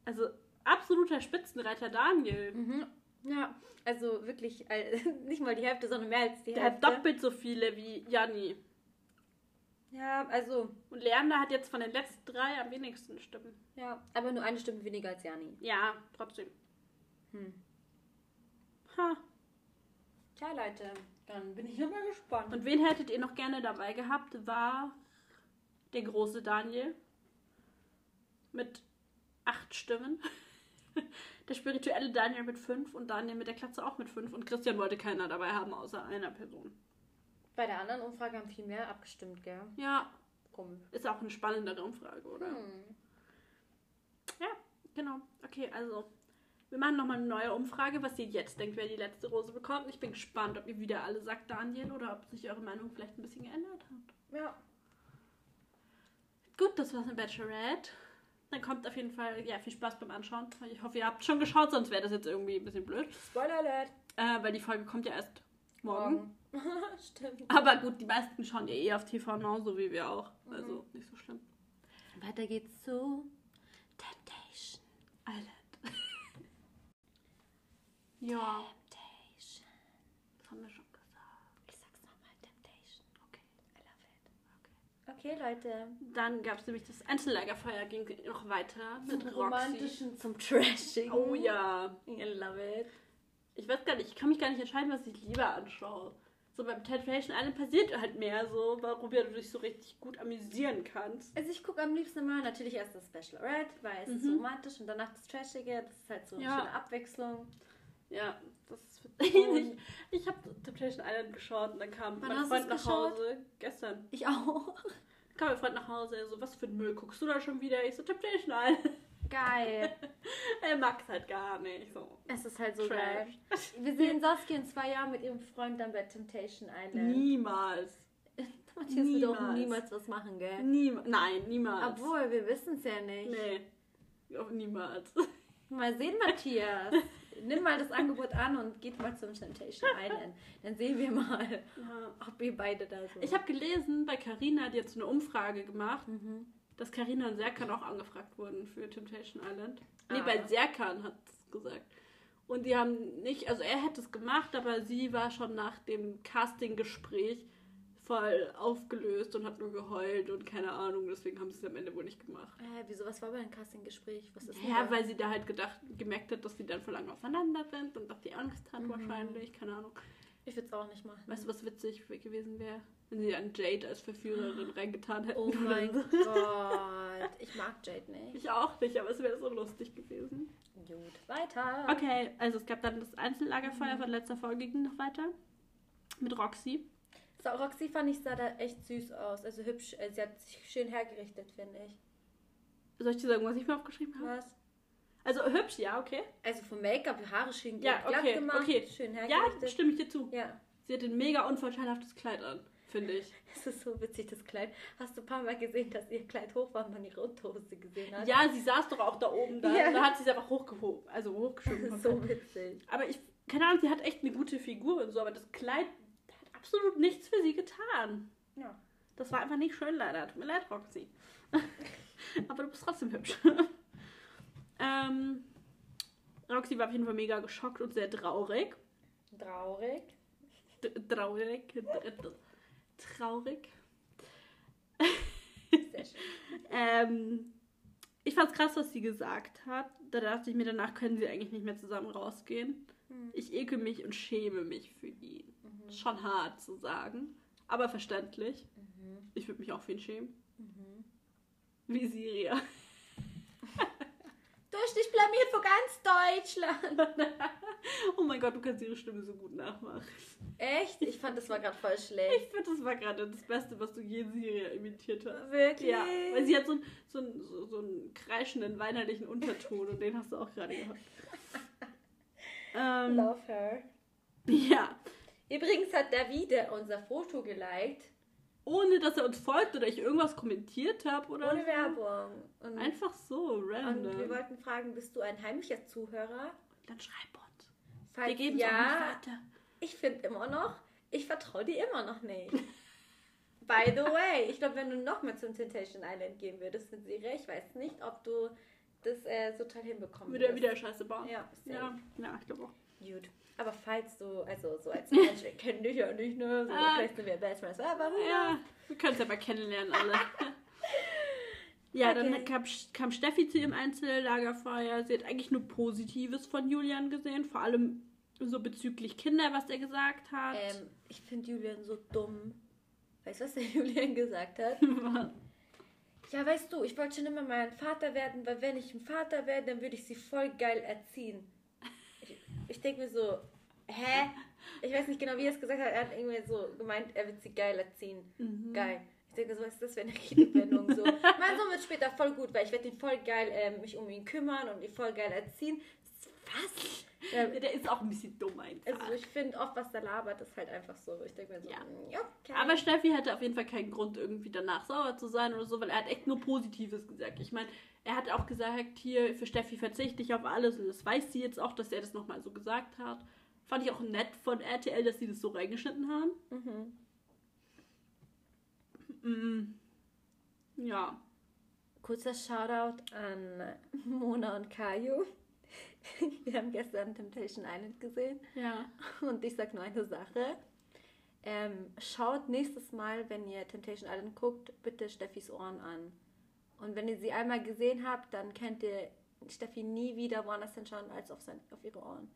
Also absoluter Spitzenreiter Daniel. Mhm. Ja, also wirklich äh, <laughs> nicht mal die Hälfte, sondern mehr als die Der Hälfte. hat doppelt so viele wie Janni. Ja, also, Und Leander hat jetzt von den letzten drei am wenigsten Stimmen. ja, aber nur eine Stimme weniger als Jani. Ja, trotzdem. Hm. Ha. Tja, Leute, dann bin ich immer gespannt. Und wen hättet ihr noch gerne dabei gehabt? War der große Daniel. Mit acht Stimmen. <laughs> Der spirituelle Daniel mit fünf und Daniel mit der Klatze auch mit fünf. Und Christian wollte keiner dabei haben, außer einer Person. Bei der anderen Umfrage haben viel mehr abgestimmt, gell? Ja, Komisch. ist auch eine spannendere Umfrage, oder? Hm. Ja, genau. Okay, also. Wir machen nochmal eine neue Umfrage, was ihr jetzt denkt, wer die letzte Rose bekommt. Ich bin gespannt, ob ihr wieder alle sagt Daniel oder ob sich eure Meinung vielleicht ein bisschen geändert hat. Ja. Gut, das war's mit Bachelorette. Dann kommt auf jeden Fall, ja, viel Spaß beim Anschauen. Ich hoffe, ihr habt schon geschaut, sonst wäre das jetzt irgendwie ein bisschen blöd. Spoiler Alert. Äh, weil die Folge kommt ja erst morgen. <laughs> Stimmt. Aber gut, die meisten schauen ja eh auf TV Now, so wie wir auch. Also nicht so schlimm. Weiter geht's zu Temptation. Island. Ja, Temptation. das haben wir schon gesagt. Ich sag's nochmal, Temptation. Okay. I love it. Okay, Leute. Dann gab es nämlich das Einzellagerfeuer, ging noch weiter mit Zum Roxy. Romantischen, zum Trashigen. Oh ja. I love it. Ich weiß gar nicht, ich kann mich gar nicht entscheiden, was ich lieber anschaue. So beim Temptation Island passiert halt mehr so, worüber du dich so richtig gut amüsieren kannst. Also ich gucke am liebsten mal natürlich erst das Bachelorette, weil es ist Mhm. so romantisch und danach das Trashige. Das ist halt so eine Ja. schöne Abwechslung. Ja, das ist <laughs> ich, ich habe Temptation Island geschaut und dann kam Wann mein Freund nach geschaut? Hause. Gestern. Ich auch. Kam mein Freund nach Hause, er so, was für ein Müll guckst du da schon wieder? Ich so, Temptation Island. Geil. <laughs> er mag es halt gar nicht. So. Es ist halt so Trash. geil. <laughs> Wir sehen Saskia in zwei Jahren mit ihrem Freund dann bei Temptation Island. Niemals. Matthias wird auch Niemals. was machen, gell? Niemals. Nein, niemals. Obwohl, wir wissen es ja nicht. Nee. Auch niemals. Mal sehen, Matthias. Nimm mal das Angebot an und geht mal zum Temptation <laughs> Island. Dann sehen wir mal, Ja. ob ihr beide da so. Ich habe gelesen, bei Carina, die hat so eine Umfrage gemacht, Mhm. dass Carina und Serkan auch angefragt wurden für Temptation Island. Nee, Ah. bei Serkan hat es gesagt. Und die haben nicht, also er hätte es gemacht, aber sie war schon nach dem Casting-Gespräch voll aufgelöst und hat nur geheult und keine Ahnung, deswegen haben sie es am Ende wohl nicht gemacht. Äh, wieso, was war bei dem Casting-Gespräch? Was ist Ja, weil sie da halt gedacht, gemerkt hat, dass sie dann voll lange auseinander sind und dass die Angst hat Mhm. wahrscheinlich, keine Ahnung. Ich würde es auch nicht machen. Weißt du, was witzig gewesen wäre? Wenn sie an Jade als Verführerin <gasps> reingetan hätten. Oh mein so. <laughs> Gott. Ich mag Jade nicht. Ich auch nicht, aber es wäre so lustig gewesen. Gut, weiter. Okay, also es gab dann das Einzellagerfeuer von letzter Folge ging noch weiter. Mit Roxy. So, Roxy fand ich sah da echt süß aus. Also hübsch. äh, Sie hat sich schön hergerichtet, finde ich. Soll ich dir sagen, was ich mir aufgeschrieben habe? Was? Also hübsch, ja, okay. Also vom Make-up, Haare schön Ja, glatt okay, gemacht, okay. schön Ja, hergerichtet. stimme ich dir zu. Ja, Sie hat ein mega unvorteilhaftes Kleid an, finde ich. <laughs> es ist so witzig, das Kleid. Hast du ein paar Mal gesehen, dass ihr Kleid hoch war und man ihre Unterhose gesehen hat? Ja, sie saß doch auch da oben da. Ja. Da hat sie es einfach hochgehoben, also Das <laughs> hochgeschoben. ist so witzig. Aber ich, keine Ahnung, sie hat echt eine gute Figur und so, aber das Kleid absolut nichts für sie getan. Ja. Das war einfach nicht schön leider. Tut mir leid, Roxy. <laughs> aber du bist trotzdem hübsch. <laughs> ähm, Roxy war auf jeden Fall mega geschockt und sehr traurig. Traurig. D traurig. Traurig. Sehr schön. <laughs> Ähm, ich fand's krass, was sie gesagt hat. Da dachte ich mir, danach können sie eigentlich nicht mehr zusammen rausgehen. Hm. Ich ekel mich und schäme mich für ihn. Mhm. Schon hart zu sagen, aber verständlich. Mhm. Ich würde mich auch für ihn schämen. Mhm. Wie Siria. Du hast dich blamiert vor ganz Deutschland. <laughs> Oh mein Gott, du kannst ihre Stimme so gut nachmachen. Echt? Ich fand, das war gerade voll schlecht. Ich finde, das war gerade das Beste, was du je Siria imitiert hast. Wirklich? Ja, weil sie hat so, einen- so, so, so einen kreischenden, weinerlichen Unterton und den hast du auch gerade gehabt. <laughs> Ähm, Love her. ja, Übrigens hat Davide unser Foto geliked. ohne dass er uns folgt oder ich irgendwas kommentiert habe oder Ohne so. Werbung. Und, Einfach so, und wir random. wollten fragen, bist du ein heimlicher Zuhörer? Dann schreib uns. Falls Wir geben es auch ja, nicht weiter. ich finde immer noch, ich vertraue dir immer noch nicht. By the way, ich glaube, wenn du noch mal zum Temptation Island gehen würdest mit Siri, ich weiß nicht, ob du das äh, so toll hinbekommen Wieder, würdest. wieder scheiße bauen. Ja, ja, ja, ich glaube auch. Gut. Aber falls du, also so als Mensch, wir kennen dich ja nicht, ne? So, Ah. vielleicht sind wir Friends, aber Ja, wir können es ja mal kennenlernen alle. <laughs> ja, Okay. dann kam, kam Steffi zu ihrem Einzellagerfeuer. Sie hat eigentlich nur Positives von Julian gesehen, vor allem so bezüglich Kinder, was er gesagt hat. ähm, ich finde Julian so dumm. Weißt du, was der <laughs> Julian gesagt hat? <laughs> Ja, weißt du, ich wollte schon immer mal ein Vater werden, weil wenn ich ein Vater werde, dann würde ich sie voll geil erziehen. Ich, denke mir so, hä? Ich weiß nicht genau, wie er es gesagt hat. Er hat irgendwie so gemeint, er wird sie geil erziehen. Mhm. Geil. Ich denke, so was ist das für eine <laughs> Redewendung? So. mein Sohn wird später voll gut, weil ich werde ihn voll geil ähm, mich um ihn kümmern und ihn voll geil erziehen. Was? Ja, Der ist auch ein bisschen dumm einfach. also ich finde oft, was der labert, ist halt einfach so. Ich denke mir so, Ja. mm, okay. Aber Steffi hatte auf jeden Fall keinen Grund, irgendwie danach sauer zu sein oder so, weil er hat echt nur Positives gesagt. Ich meine, er hat auch gesagt, hier, für Steffi verzichte ich auf alles und das weiß sie jetzt auch, dass er das nochmal so gesagt hat. Fand ich auch nett von RTL, dass sie das so reingeschnitten haben. mhm. Mm. Ja. Kurzer Shoutout an Mona und Kayo. <laughs> Wir haben gestern Temptation Island gesehen Ja. und ich sag nur eine Sache. Ähm, schaut nächstes Mal, wenn ihr Temptation Island guckt, bitte Steffis Ohren an. Und wenn ihr sie einmal gesehen habt, dann könnt ihr Steffi nie wieder woanders hinschauen als auf, sein, auf ihre Ohren.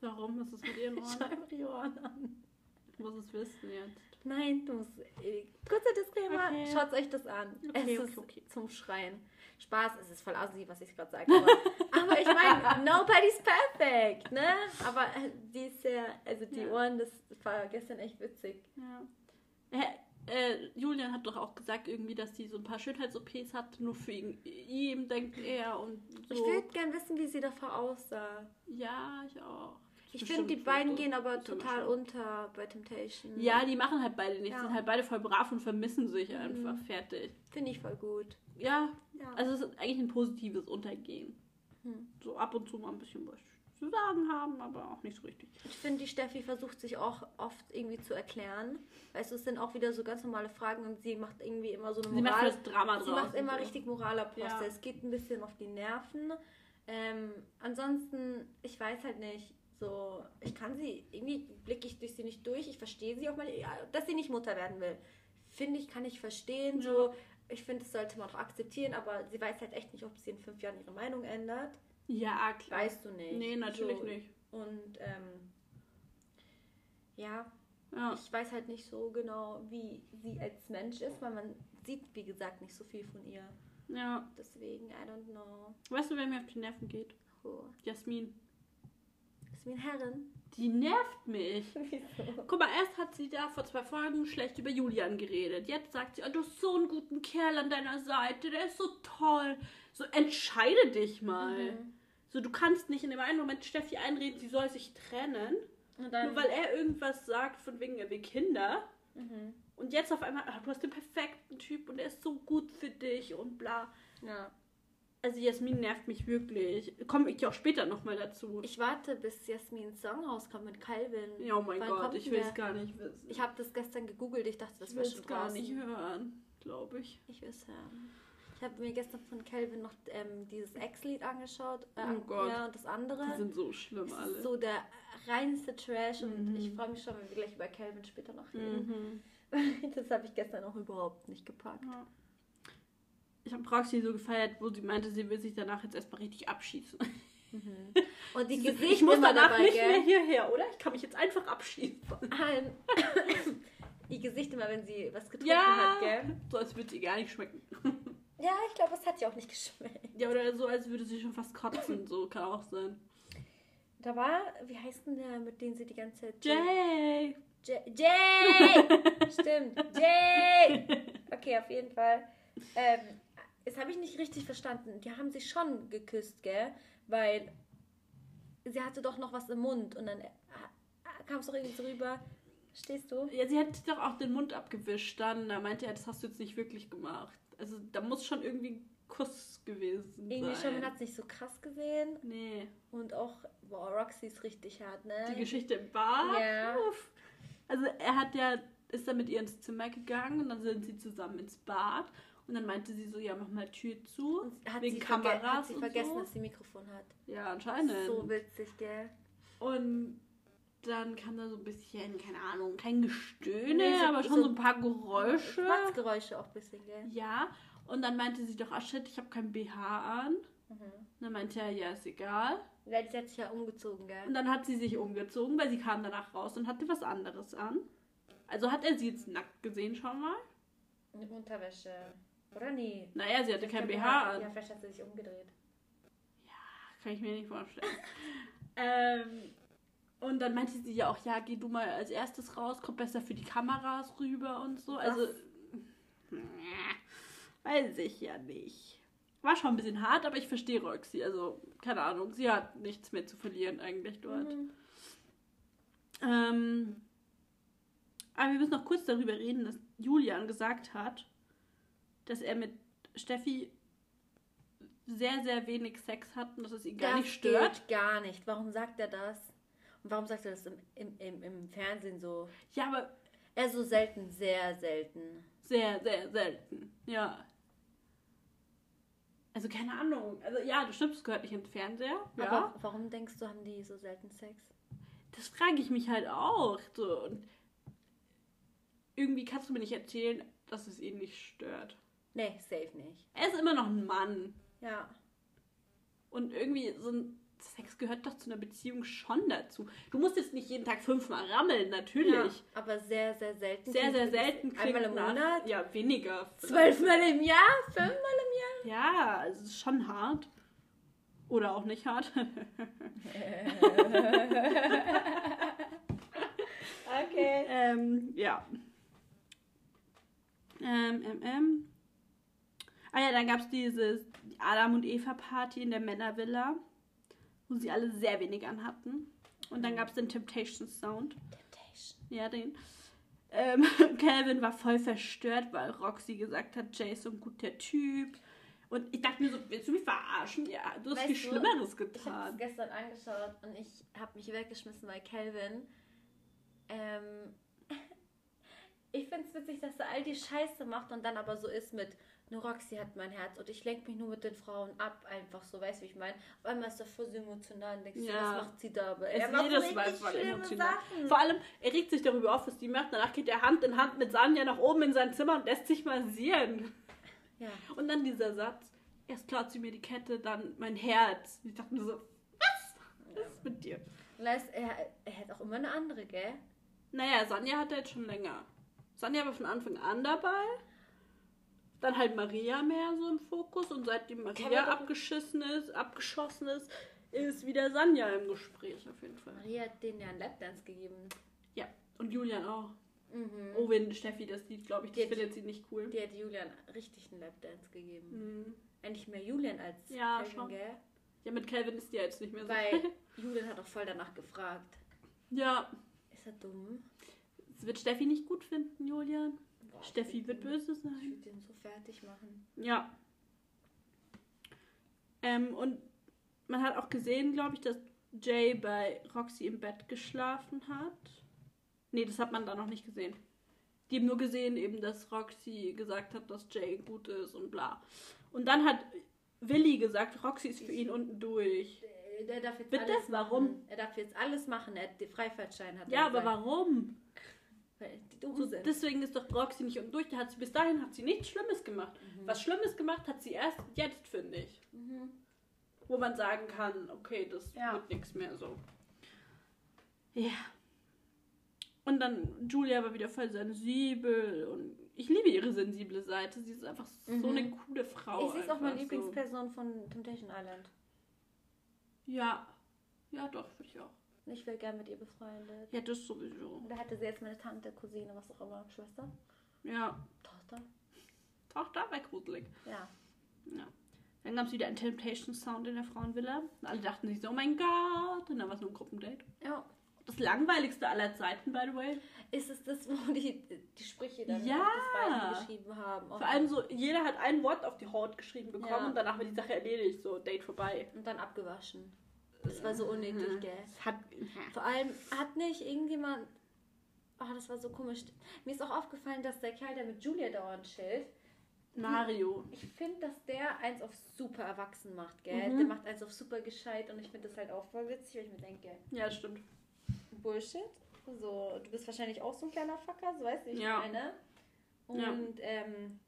Warum? Was ist mit ihren <laughs> Schau Ohren? einfach ihre Ohren an. Ich muss es wissen jetzt. Nein, du musst. Äh, kurzer Disclaimer, Okay. schaut euch das an. Okay, es okay, ist okay. zum Schreien. Spaß, es ist voll assi, was ich gerade sage. Aber, <laughs> aber ich meine, nobody's perfect, ne? Aber äh, die ist ja, also die Ja. Ohren, das war gestern echt witzig. Ja. Äh, Julian hat doch auch gesagt, irgendwie, dass sie so ein paar Schönheits-OPs hat, nur für ihn, ihm, denkt er und so. Ich würde gern wissen, wie sie davor aussah. Ja, ich auch. Ich finde, die beiden gehen aber total unter bei Temptation. Ja, die machen halt beide nichts, Ja. sind halt beide voll brav und vermissen sich einfach. Mhm. Fertig. Finde ich voll gut. Ja, Ja. also es ist eigentlich ein positives Untergehen. Hm. So ab und zu mal ein bisschen was zu sagen haben, aber auch nicht so richtig. Ich finde, die Steffi versucht sich auch oft irgendwie zu erklären. Weißt du, es sind auch wieder so ganz normale Fragen und sie macht irgendwie immer so eine Sie macht Moral. das Drama sie macht immer so. richtig Moralapostel. Ja. Es geht ein bisschen auf die Nerven. Ähm, ansonsten, ich weiß halt nicht. So, ich kann sie, irgendwie blicke ich durch sie nicht durch. Ich verstehe sie auch mal, ja, dass sie nicht Mutter werden will. Finde ich, kann ich verstehen. So, ich finde, das sollte man auch akzeptieren, aber sie weiß halt echt nicht, ob sie in fünf Jahren ihre Meinung ändert. Ja, klar. Weißt du nicht. Nee, natürlich so. nicht. Und ähm, ja, Ja. ich weiß halt nicht so genau, wie sie als Mensch ist, weil man sieht, wie gesagt, nicht so viel von ihr. ja. Deswegen, I don't know. Weißt du, wer mir auf die Nerven geht? Oh. Jasmin. Wie ein Herren. Die nervt mich. <laughs> Wieso? Guck mal, erst hat sie da vor zwei Folgen schlecht über Julian geredet. Jetzt sagt sie, oh, du hast so einen guten Kerl an deiner Seite, der ist so toll. So, entscheide dich mal. Mhm. So, du kannst nicht in dem einen Moment Steffi einreden, sie soll sich trennen. Nur weil er irgendwas sagt, von wegen, er will Kinder. Mhm. Und jetzt auf einmal, ah, du hast den perfekten Typ und er ist so gut für dich und bla. Ja. Also Jasmin nervt mich wirklich. Komme ich auch später nochmal dazu. Ich warte, bis Jasmin's Song rauskommt mit Calvin. ja, oh mein Wann Gott, ich will es gar nicht wissen. Ich habe das gestern gegoogelt, ich dachte, das ich wäre schon gar draußen. nicht hören, glaube ich. Ich will es hören. Ich habe mir gestern von Calvin noch ähm, dieses Ex-Lied angeschaut. Äh, Oh Gott. Ja, und das andere. Die sind so schlimm Es alle. ist so der reinste Trash und Mhm. ich freue mich schon, wenn wir gleich über Calvin später noch reden. mhm. <laughs> Das habe ich gestern auch überhaupt nicht gepackt. ja. Ich habe Roxy so gefeiert, wo sie meinte, sie will sich danach jetzt erstmal richtig abschießen. Und die <laughs> Sie Gesicht ich muss danach dabei, nicht mehr gell? hierher, oder? Ich kann mich jetzt einfach abschießen. Ihr <laughs> Gesicht immer, wenn sie was getrunken Ja, hat, gell? so als würde sie gar nicht schmecken. Ja, ich glaube, es hat ja auch nicht geschmeckt. Ja, oder so, als würde sie schon fast kotzen. So kann auch sein. Da war, wie heißt denn der, mit dem sie die ganze Zeit... Jay! Jay! Jay! <laughs> Stimmt, Jay! Okay, auf jeden Fall. Ähm, das habe ich nicht richtig verstanden. Die haben sich schon geküsst, gell? Weil sie hatte doch noch was im Mund und dann äh, kam es doch irgendwie so rüber. Verstehst du? Ja, sie hat doch auch den Mund abgewischt dann. Da meinte er, das hast du jetzt nicht wirklich gemacht. Also da muss schon irgendwie ein Kuss gewesen Irgendwie schon, sein. man hat es nicht so krass gesehen. Nee. Und auch, boah, Roxy ist richtig hart, ne? Die Geschichte im Bad. Ja. Uff. Also er hat ja, ist dann mit ihr ins Zimmer gegangen und dann sind sie zusammen ins Bad. Und dann meinte sie so, ja, mach mal Tür zu. Und hat wegen sie, Kameras hat sie vergessen, so. dass sie Mikrofon hat. Ja, anscheinend. So witzig, gell? Und dann kam da so ein bisschen, keine Ahnung, kein Gestöhne, Nee, so- aber schon so- so ein paar Geräusche. Schwarzgeräusche auch ein bisschen, gell? Ja, und dann meinte sie doch, ah shit, ich habe kein BH an. Mhm. Und dann meinte er, ja, ist egal. Weil sie hat sich ja umgezogen, gell? Und dann hat sie sich umgezogen, weil sie kam danach raus und hatte was anderes an. Also hat er sie jetzt nackt gesehen schon mal? Mit Unterwäsche. Oder nee? Naja, sie hatte kein BH an. Ja, vielleicht hat sie sich umgedreht. Kann ich mir nicht vorstellen. <laughs> ähm, und dann meinte sie ja auch, ja, geh du mal als erstes raus, kommt besser für die Kameras rüber und so. Also, <laughs> weiß ich ja nicht. War schon ein bisschen hart, aber ich verstehe Roxy. Also, keine Ahnung, sie hat nichts mehr zu verlieren eigentlich dort. Mhm. Ähm, aber wir müssen noch kurz darüber reden, dass Julian gesagt hat, dass er mit Steffi sehr, sehr wenig Sex hat und dass es ihn gar das nicht stört. Geht gar nicht. Warum sagt er das? Und warum sagt er das im, im, im, im Fernsehen so? Ja, aber Er so selten, sehr selten. sehr, sehr selten. Ja. Also keine Ahnung. Also ja, du stimmt, es gehört nicht ins Fernseher. Ja. Aber warum denkst du, haben die so selten Sex? das frage ich mich halt auch. So. Und irgendwie kannst du mir nicht erzählen, dass es ihn nicht stört. Nee, safe nicht. Er ist immer noch ein Mann. Ja. Und irgendwie so ein Sex gehört doch zu einer Beziehung schon dazu. Du musst jetzt nicht jeden Tag fünfmal rammeln, natürlich. ja. Aber sehr, sehr selten. Sehr, sehr selten. Einmal im Monat? Ja, weniger. Zwölfmal im Jahr? Fünfmal im Ja, also es ist schon hart. Oder auch nicht hart. Jahr? <laughs> <laughs> Okay. ähm, ja. Ähm, ähm, ähm. Ah ja, dann gab es dieses Adam und Eva Party in der Männervilla, wo sie alle sehr wenig anhatten. Und dann gab es den Temptation Sound. Temptation. Ja, den. Ähm, <laughs> Calvin war voll verstört, weil Roxy gesagt hat, Jay ist so ein guter Typ. Und ich dachte mir so, willst du mich verarschen? Ja, du hast Weißt viel Schlimmeres Ich habe getan. es gestern angeschaut und ich habe mich weggeschmissen, weil Calvin. Ähm, <laughs> ich finde es witzig, dass er all die Scheiße macht und dann aber so ist mit, nur Roxy hat mein Herz und ich lenke mich nur mit den Frauen ab, einfach so, weißt du, wie ich meine? Auf einmal ist er voll so emotional und denkst du, Ja. was macht sie da? Aber Er ist macht jedes Mal voll emotional. Sachen. Vor allem, er regt sich darüber auf, was die macht. Danach geht er Hand in Hand mit Sanja nach oben in sein Zimmer und lässt sich massieren. Ja. Und dann dieser Satz, erst klaut sie mir die Kette, dann mein Herz. Ich dachte mir so, was? Was ist mit dir? Er, ist, er, er hat auch immer eine andere, gell? Naja, Sanja hat er jetzt schon länger. Sanja war von Anfang an dabei. Dann halt Maria mehr so im Fokus und seitdem Maria abgeschissen ist, abgeschossen ist, ist wieder Sanja im Gespräch auf jeden Fall. Maria hat denen ja einen Lapdance gegeben. Ja, und Julian auch. Mhm. Oh, wenn Steffi das sieht, glaube ich, das Die- findet sie nicht cool. Die hat Julian richtig einen Lapdance gegeben. Mhm. Eigentlich mehr Julian als Ja, Calvin, schon. gell? Ja, mit Calvin ist die ja jetzt nicht mehr so. Weil <laughs> Julian hat auch voll danach gefragt. ja, Ist er dumm? es wird Steffi nicht gut finden, Julian. Steffi ich wird böse ihn- Ich sein. würde den so fertig machen. Ja. Ähm, und man hat auch gesehen, glaube ich, dass Jay bei Roxy im Bett geschlafen hat. Nee, das hat man da noch nicht gesehen. Die haben nur gesehen, eben, dass Roxy gesagt hat, dass Jay gut ist und bla. Und dann hat Willi gesagt, Roxy ist für ihn unten durch. Der- darf jetzt Bitte? alles Warum? machen. Er darf jetzt alles machen. Er hat den Freifahrtschein. Hat Ja, er aber gesagt. warum? So, deswegen ist doch Roxy nicht unten durch. Da hat sie bis dahin hat sie nichts Schlimmes gemacht. Was Schlimmes gemacht hat sie erst jetzt, finde ich. Mhm. Wo man sagen kann, okay, das Ja. wird nichts mehr so. Ja. Und dann Julia war wieder voll sensibel und ich liebe ihre sensible Seite. Sie ist einfach so Mhm. eine coole Frau. Sie ist auch meine so. Lieblingsperson von Temptation Island. Ja. Ja, doch, würde ich auch. Ich wäre gern mit ihr befreundet. Ja, das sowieso. Da hatte sie jetzt meine Tante, Cousine, was auch immer, Schwester, Ja. Tochter. Tochter, wäre gruselig. Ja. Ja. Dann gab es wieder einen Temptation Sound in der Frauenvilla. Und alle dachten sich so, oh mein Gott. Und dann war es nur ein Gruppendate. Ja. Das langweiligste aller Zeiten, by the way. Ist es das, wo die, die Sprüche dann Ja. auf das Bein geschrieben haben? Vor allem so, jeder hat ein Wort auf die Haut geschrieben bekommen Ja. und danach war die Sache erledigt. So, Date vorbei. Und dann abgewaschen. Das war so unnötig, gell? Hat. Vor allem hat nicht irgendjemand. Oh, das war so komisch. Mir ist auch aufgefallen, dass der Kerl, der mit Julia dauernd chillt, Mario. ich finde, dass der eins auf super erwachsen macht, gell? Mhm. Der macht eins auf super gescheit und ich finde das halt auch voll witzig, weil ich mir denke, Ja, stimmt. Bullshit. So, du bist wahrscheinlich auch so ein kleiner Fucker, so weißt du, wie ich Ja. meine. Und Ja. ähm,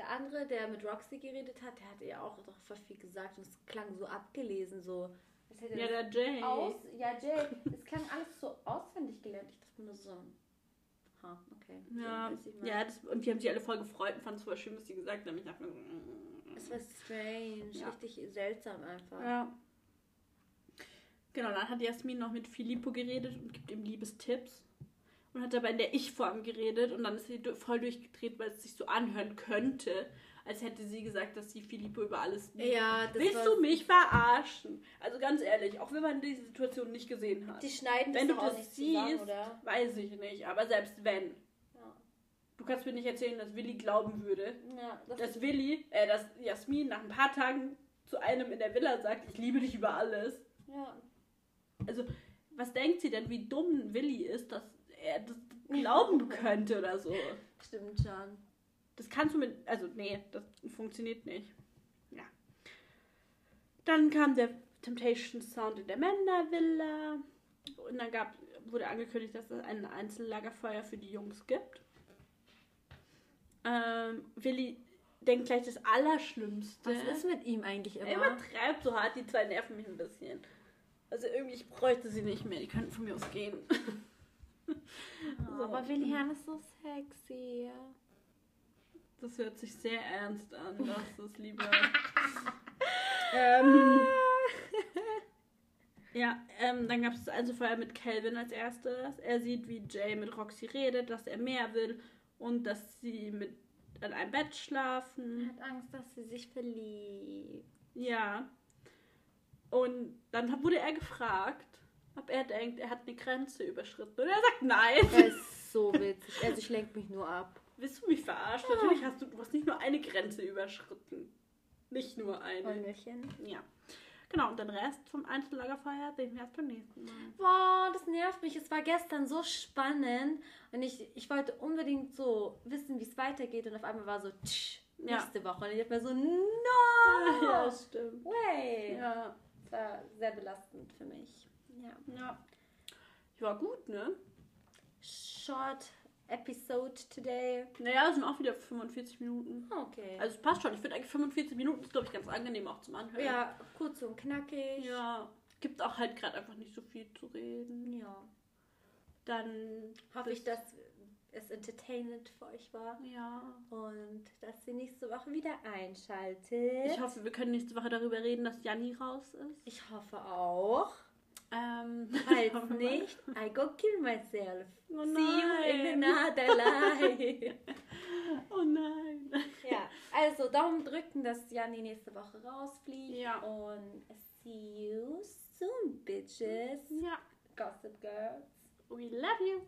der andere, der mit Roxy geredet hat, der hatte ja auch doch voll viel gesagt und es klang so abgelesen, so. Ja, er der Jay. aus. Ja, Jay, es klang alles so auswendig gelernt. Ich dachte mir nur so, ha, okay. Ja, So, ja das, und die haben sich alle voll gefreut und fanden es voll schön, was sie gesagt haben. Ich dachte mir so, mm. Es war strange, Ja. richtig seltsam einfach. Ja. Genau, dann hat Jasmin noch mit Filippo geredet und gibt ihm Liebestipps. Und hat dabei in der Ich-Form geredet und dann ist sie voll durchgedreht, weil es sich so anhören könnte, als hätte sie gesagt, dass sie Filippo über alles liebt. Ja, das Willst du mich verarschen? Also ganz ehrlich, auch wenn man diese Situation nicht gesehen hat. Die schneiden wenn das du das nicht zusammen, siehst, oder? weiß ich nicht. Aber selbst wenn. Ja. Du kannst mir nicht erzählen, dass Willi glauben würde, Ja, das dass Willi, äh, dass Jasmin nach ein paar Tagen zu einem in der Villa sagt, ich liebe dich über alles. ja. Also, was denkt sie denn, wie dumm Willi ist, dass er das glauben könnte oder so? Stimmt schon. Das kannst du mit. Also, nee, das funktioniert nicht. Ja. Dann kam der Temptation Sound in der Männervilla. Und dann gab, wurde angekündigt, dass es ein Einzellagerfeuer für die Jungs gibt. Ähm, Willi denkt gleich das Allerschlimmste. Was ist mit ihm eigentlich Er immer? übertreibt so hart, die zwei nerven mich ein bisschen. Also irgendwie, ich bräuchte sie nicht mehr, die könnten von mir aus gehen. <laughs> <laughs> Oh, aber Willi Herrn ist so sexy. Das hört sich sehr ernst an, <laughs> lass es lieber. <laughs> ähm, ja, ähm, dann gab es das Einzelfeuer mit Calvin als erstes. Er sieht, wie Jay mit Roxy redet, dass er mehr will und dass sie mit an einem Bett Er schlafen. hat Angst, dass sie sich verliebt. Ja. Und dann wurde er gefragt, ob er denkt, er hat eine Grenze überschritten. Und er sagt nein. Er ist so witzig. Also ich lenke mich nur ab. Willst du mich verarschen? Natürlich hast du, du hast nicht nur eine Grenze überschritten. Nicht nur eine. Engelchen. Ja. Genau, und den Rest vom Einzellagerfeuer sehen wir erst beim nächsten Mal. Boah, das nervt mich. Es war gestern so spannend und ich, ich wollte unbedingt so wissen, wie es weitergeht und auf einmal war so, tsch, Ja. nächste Woche. Und ich hab mir so, no! Ja, stimmt. Way! Ja. Das war sehr belastend für mich. Ja. Ja. Ja, gut, ne? Short episode today. Naja, es sind auch wieder 45 Minuten. Okay. Also es passt schon. Ich finde eigentlich 45 Minuten ist, glaube ich, ganz angenehm auch zum Anhören. ja, kurz und knackig. Ja. Gibt auch halt gerade einfach nicht so viel zu reden. Ja. Dann Hoffe ich, dass es entertainend für euch war Ja. und dass ihr nächste Woche wieder einschaltet. Ich hoffe, wir können nächste Woche darüber reden, dass Janni raus ist. Ich hoffe auch. Ähm, <laughs> Falls nicht, I go kill myself. Oh See you in another life. <laughs> Oh nein. ja, also Daumen drücken, dass Janni nächste Woche rausfliegt. Ja. Und see you soon, bitches. Ja. Gossip Girls. We love you.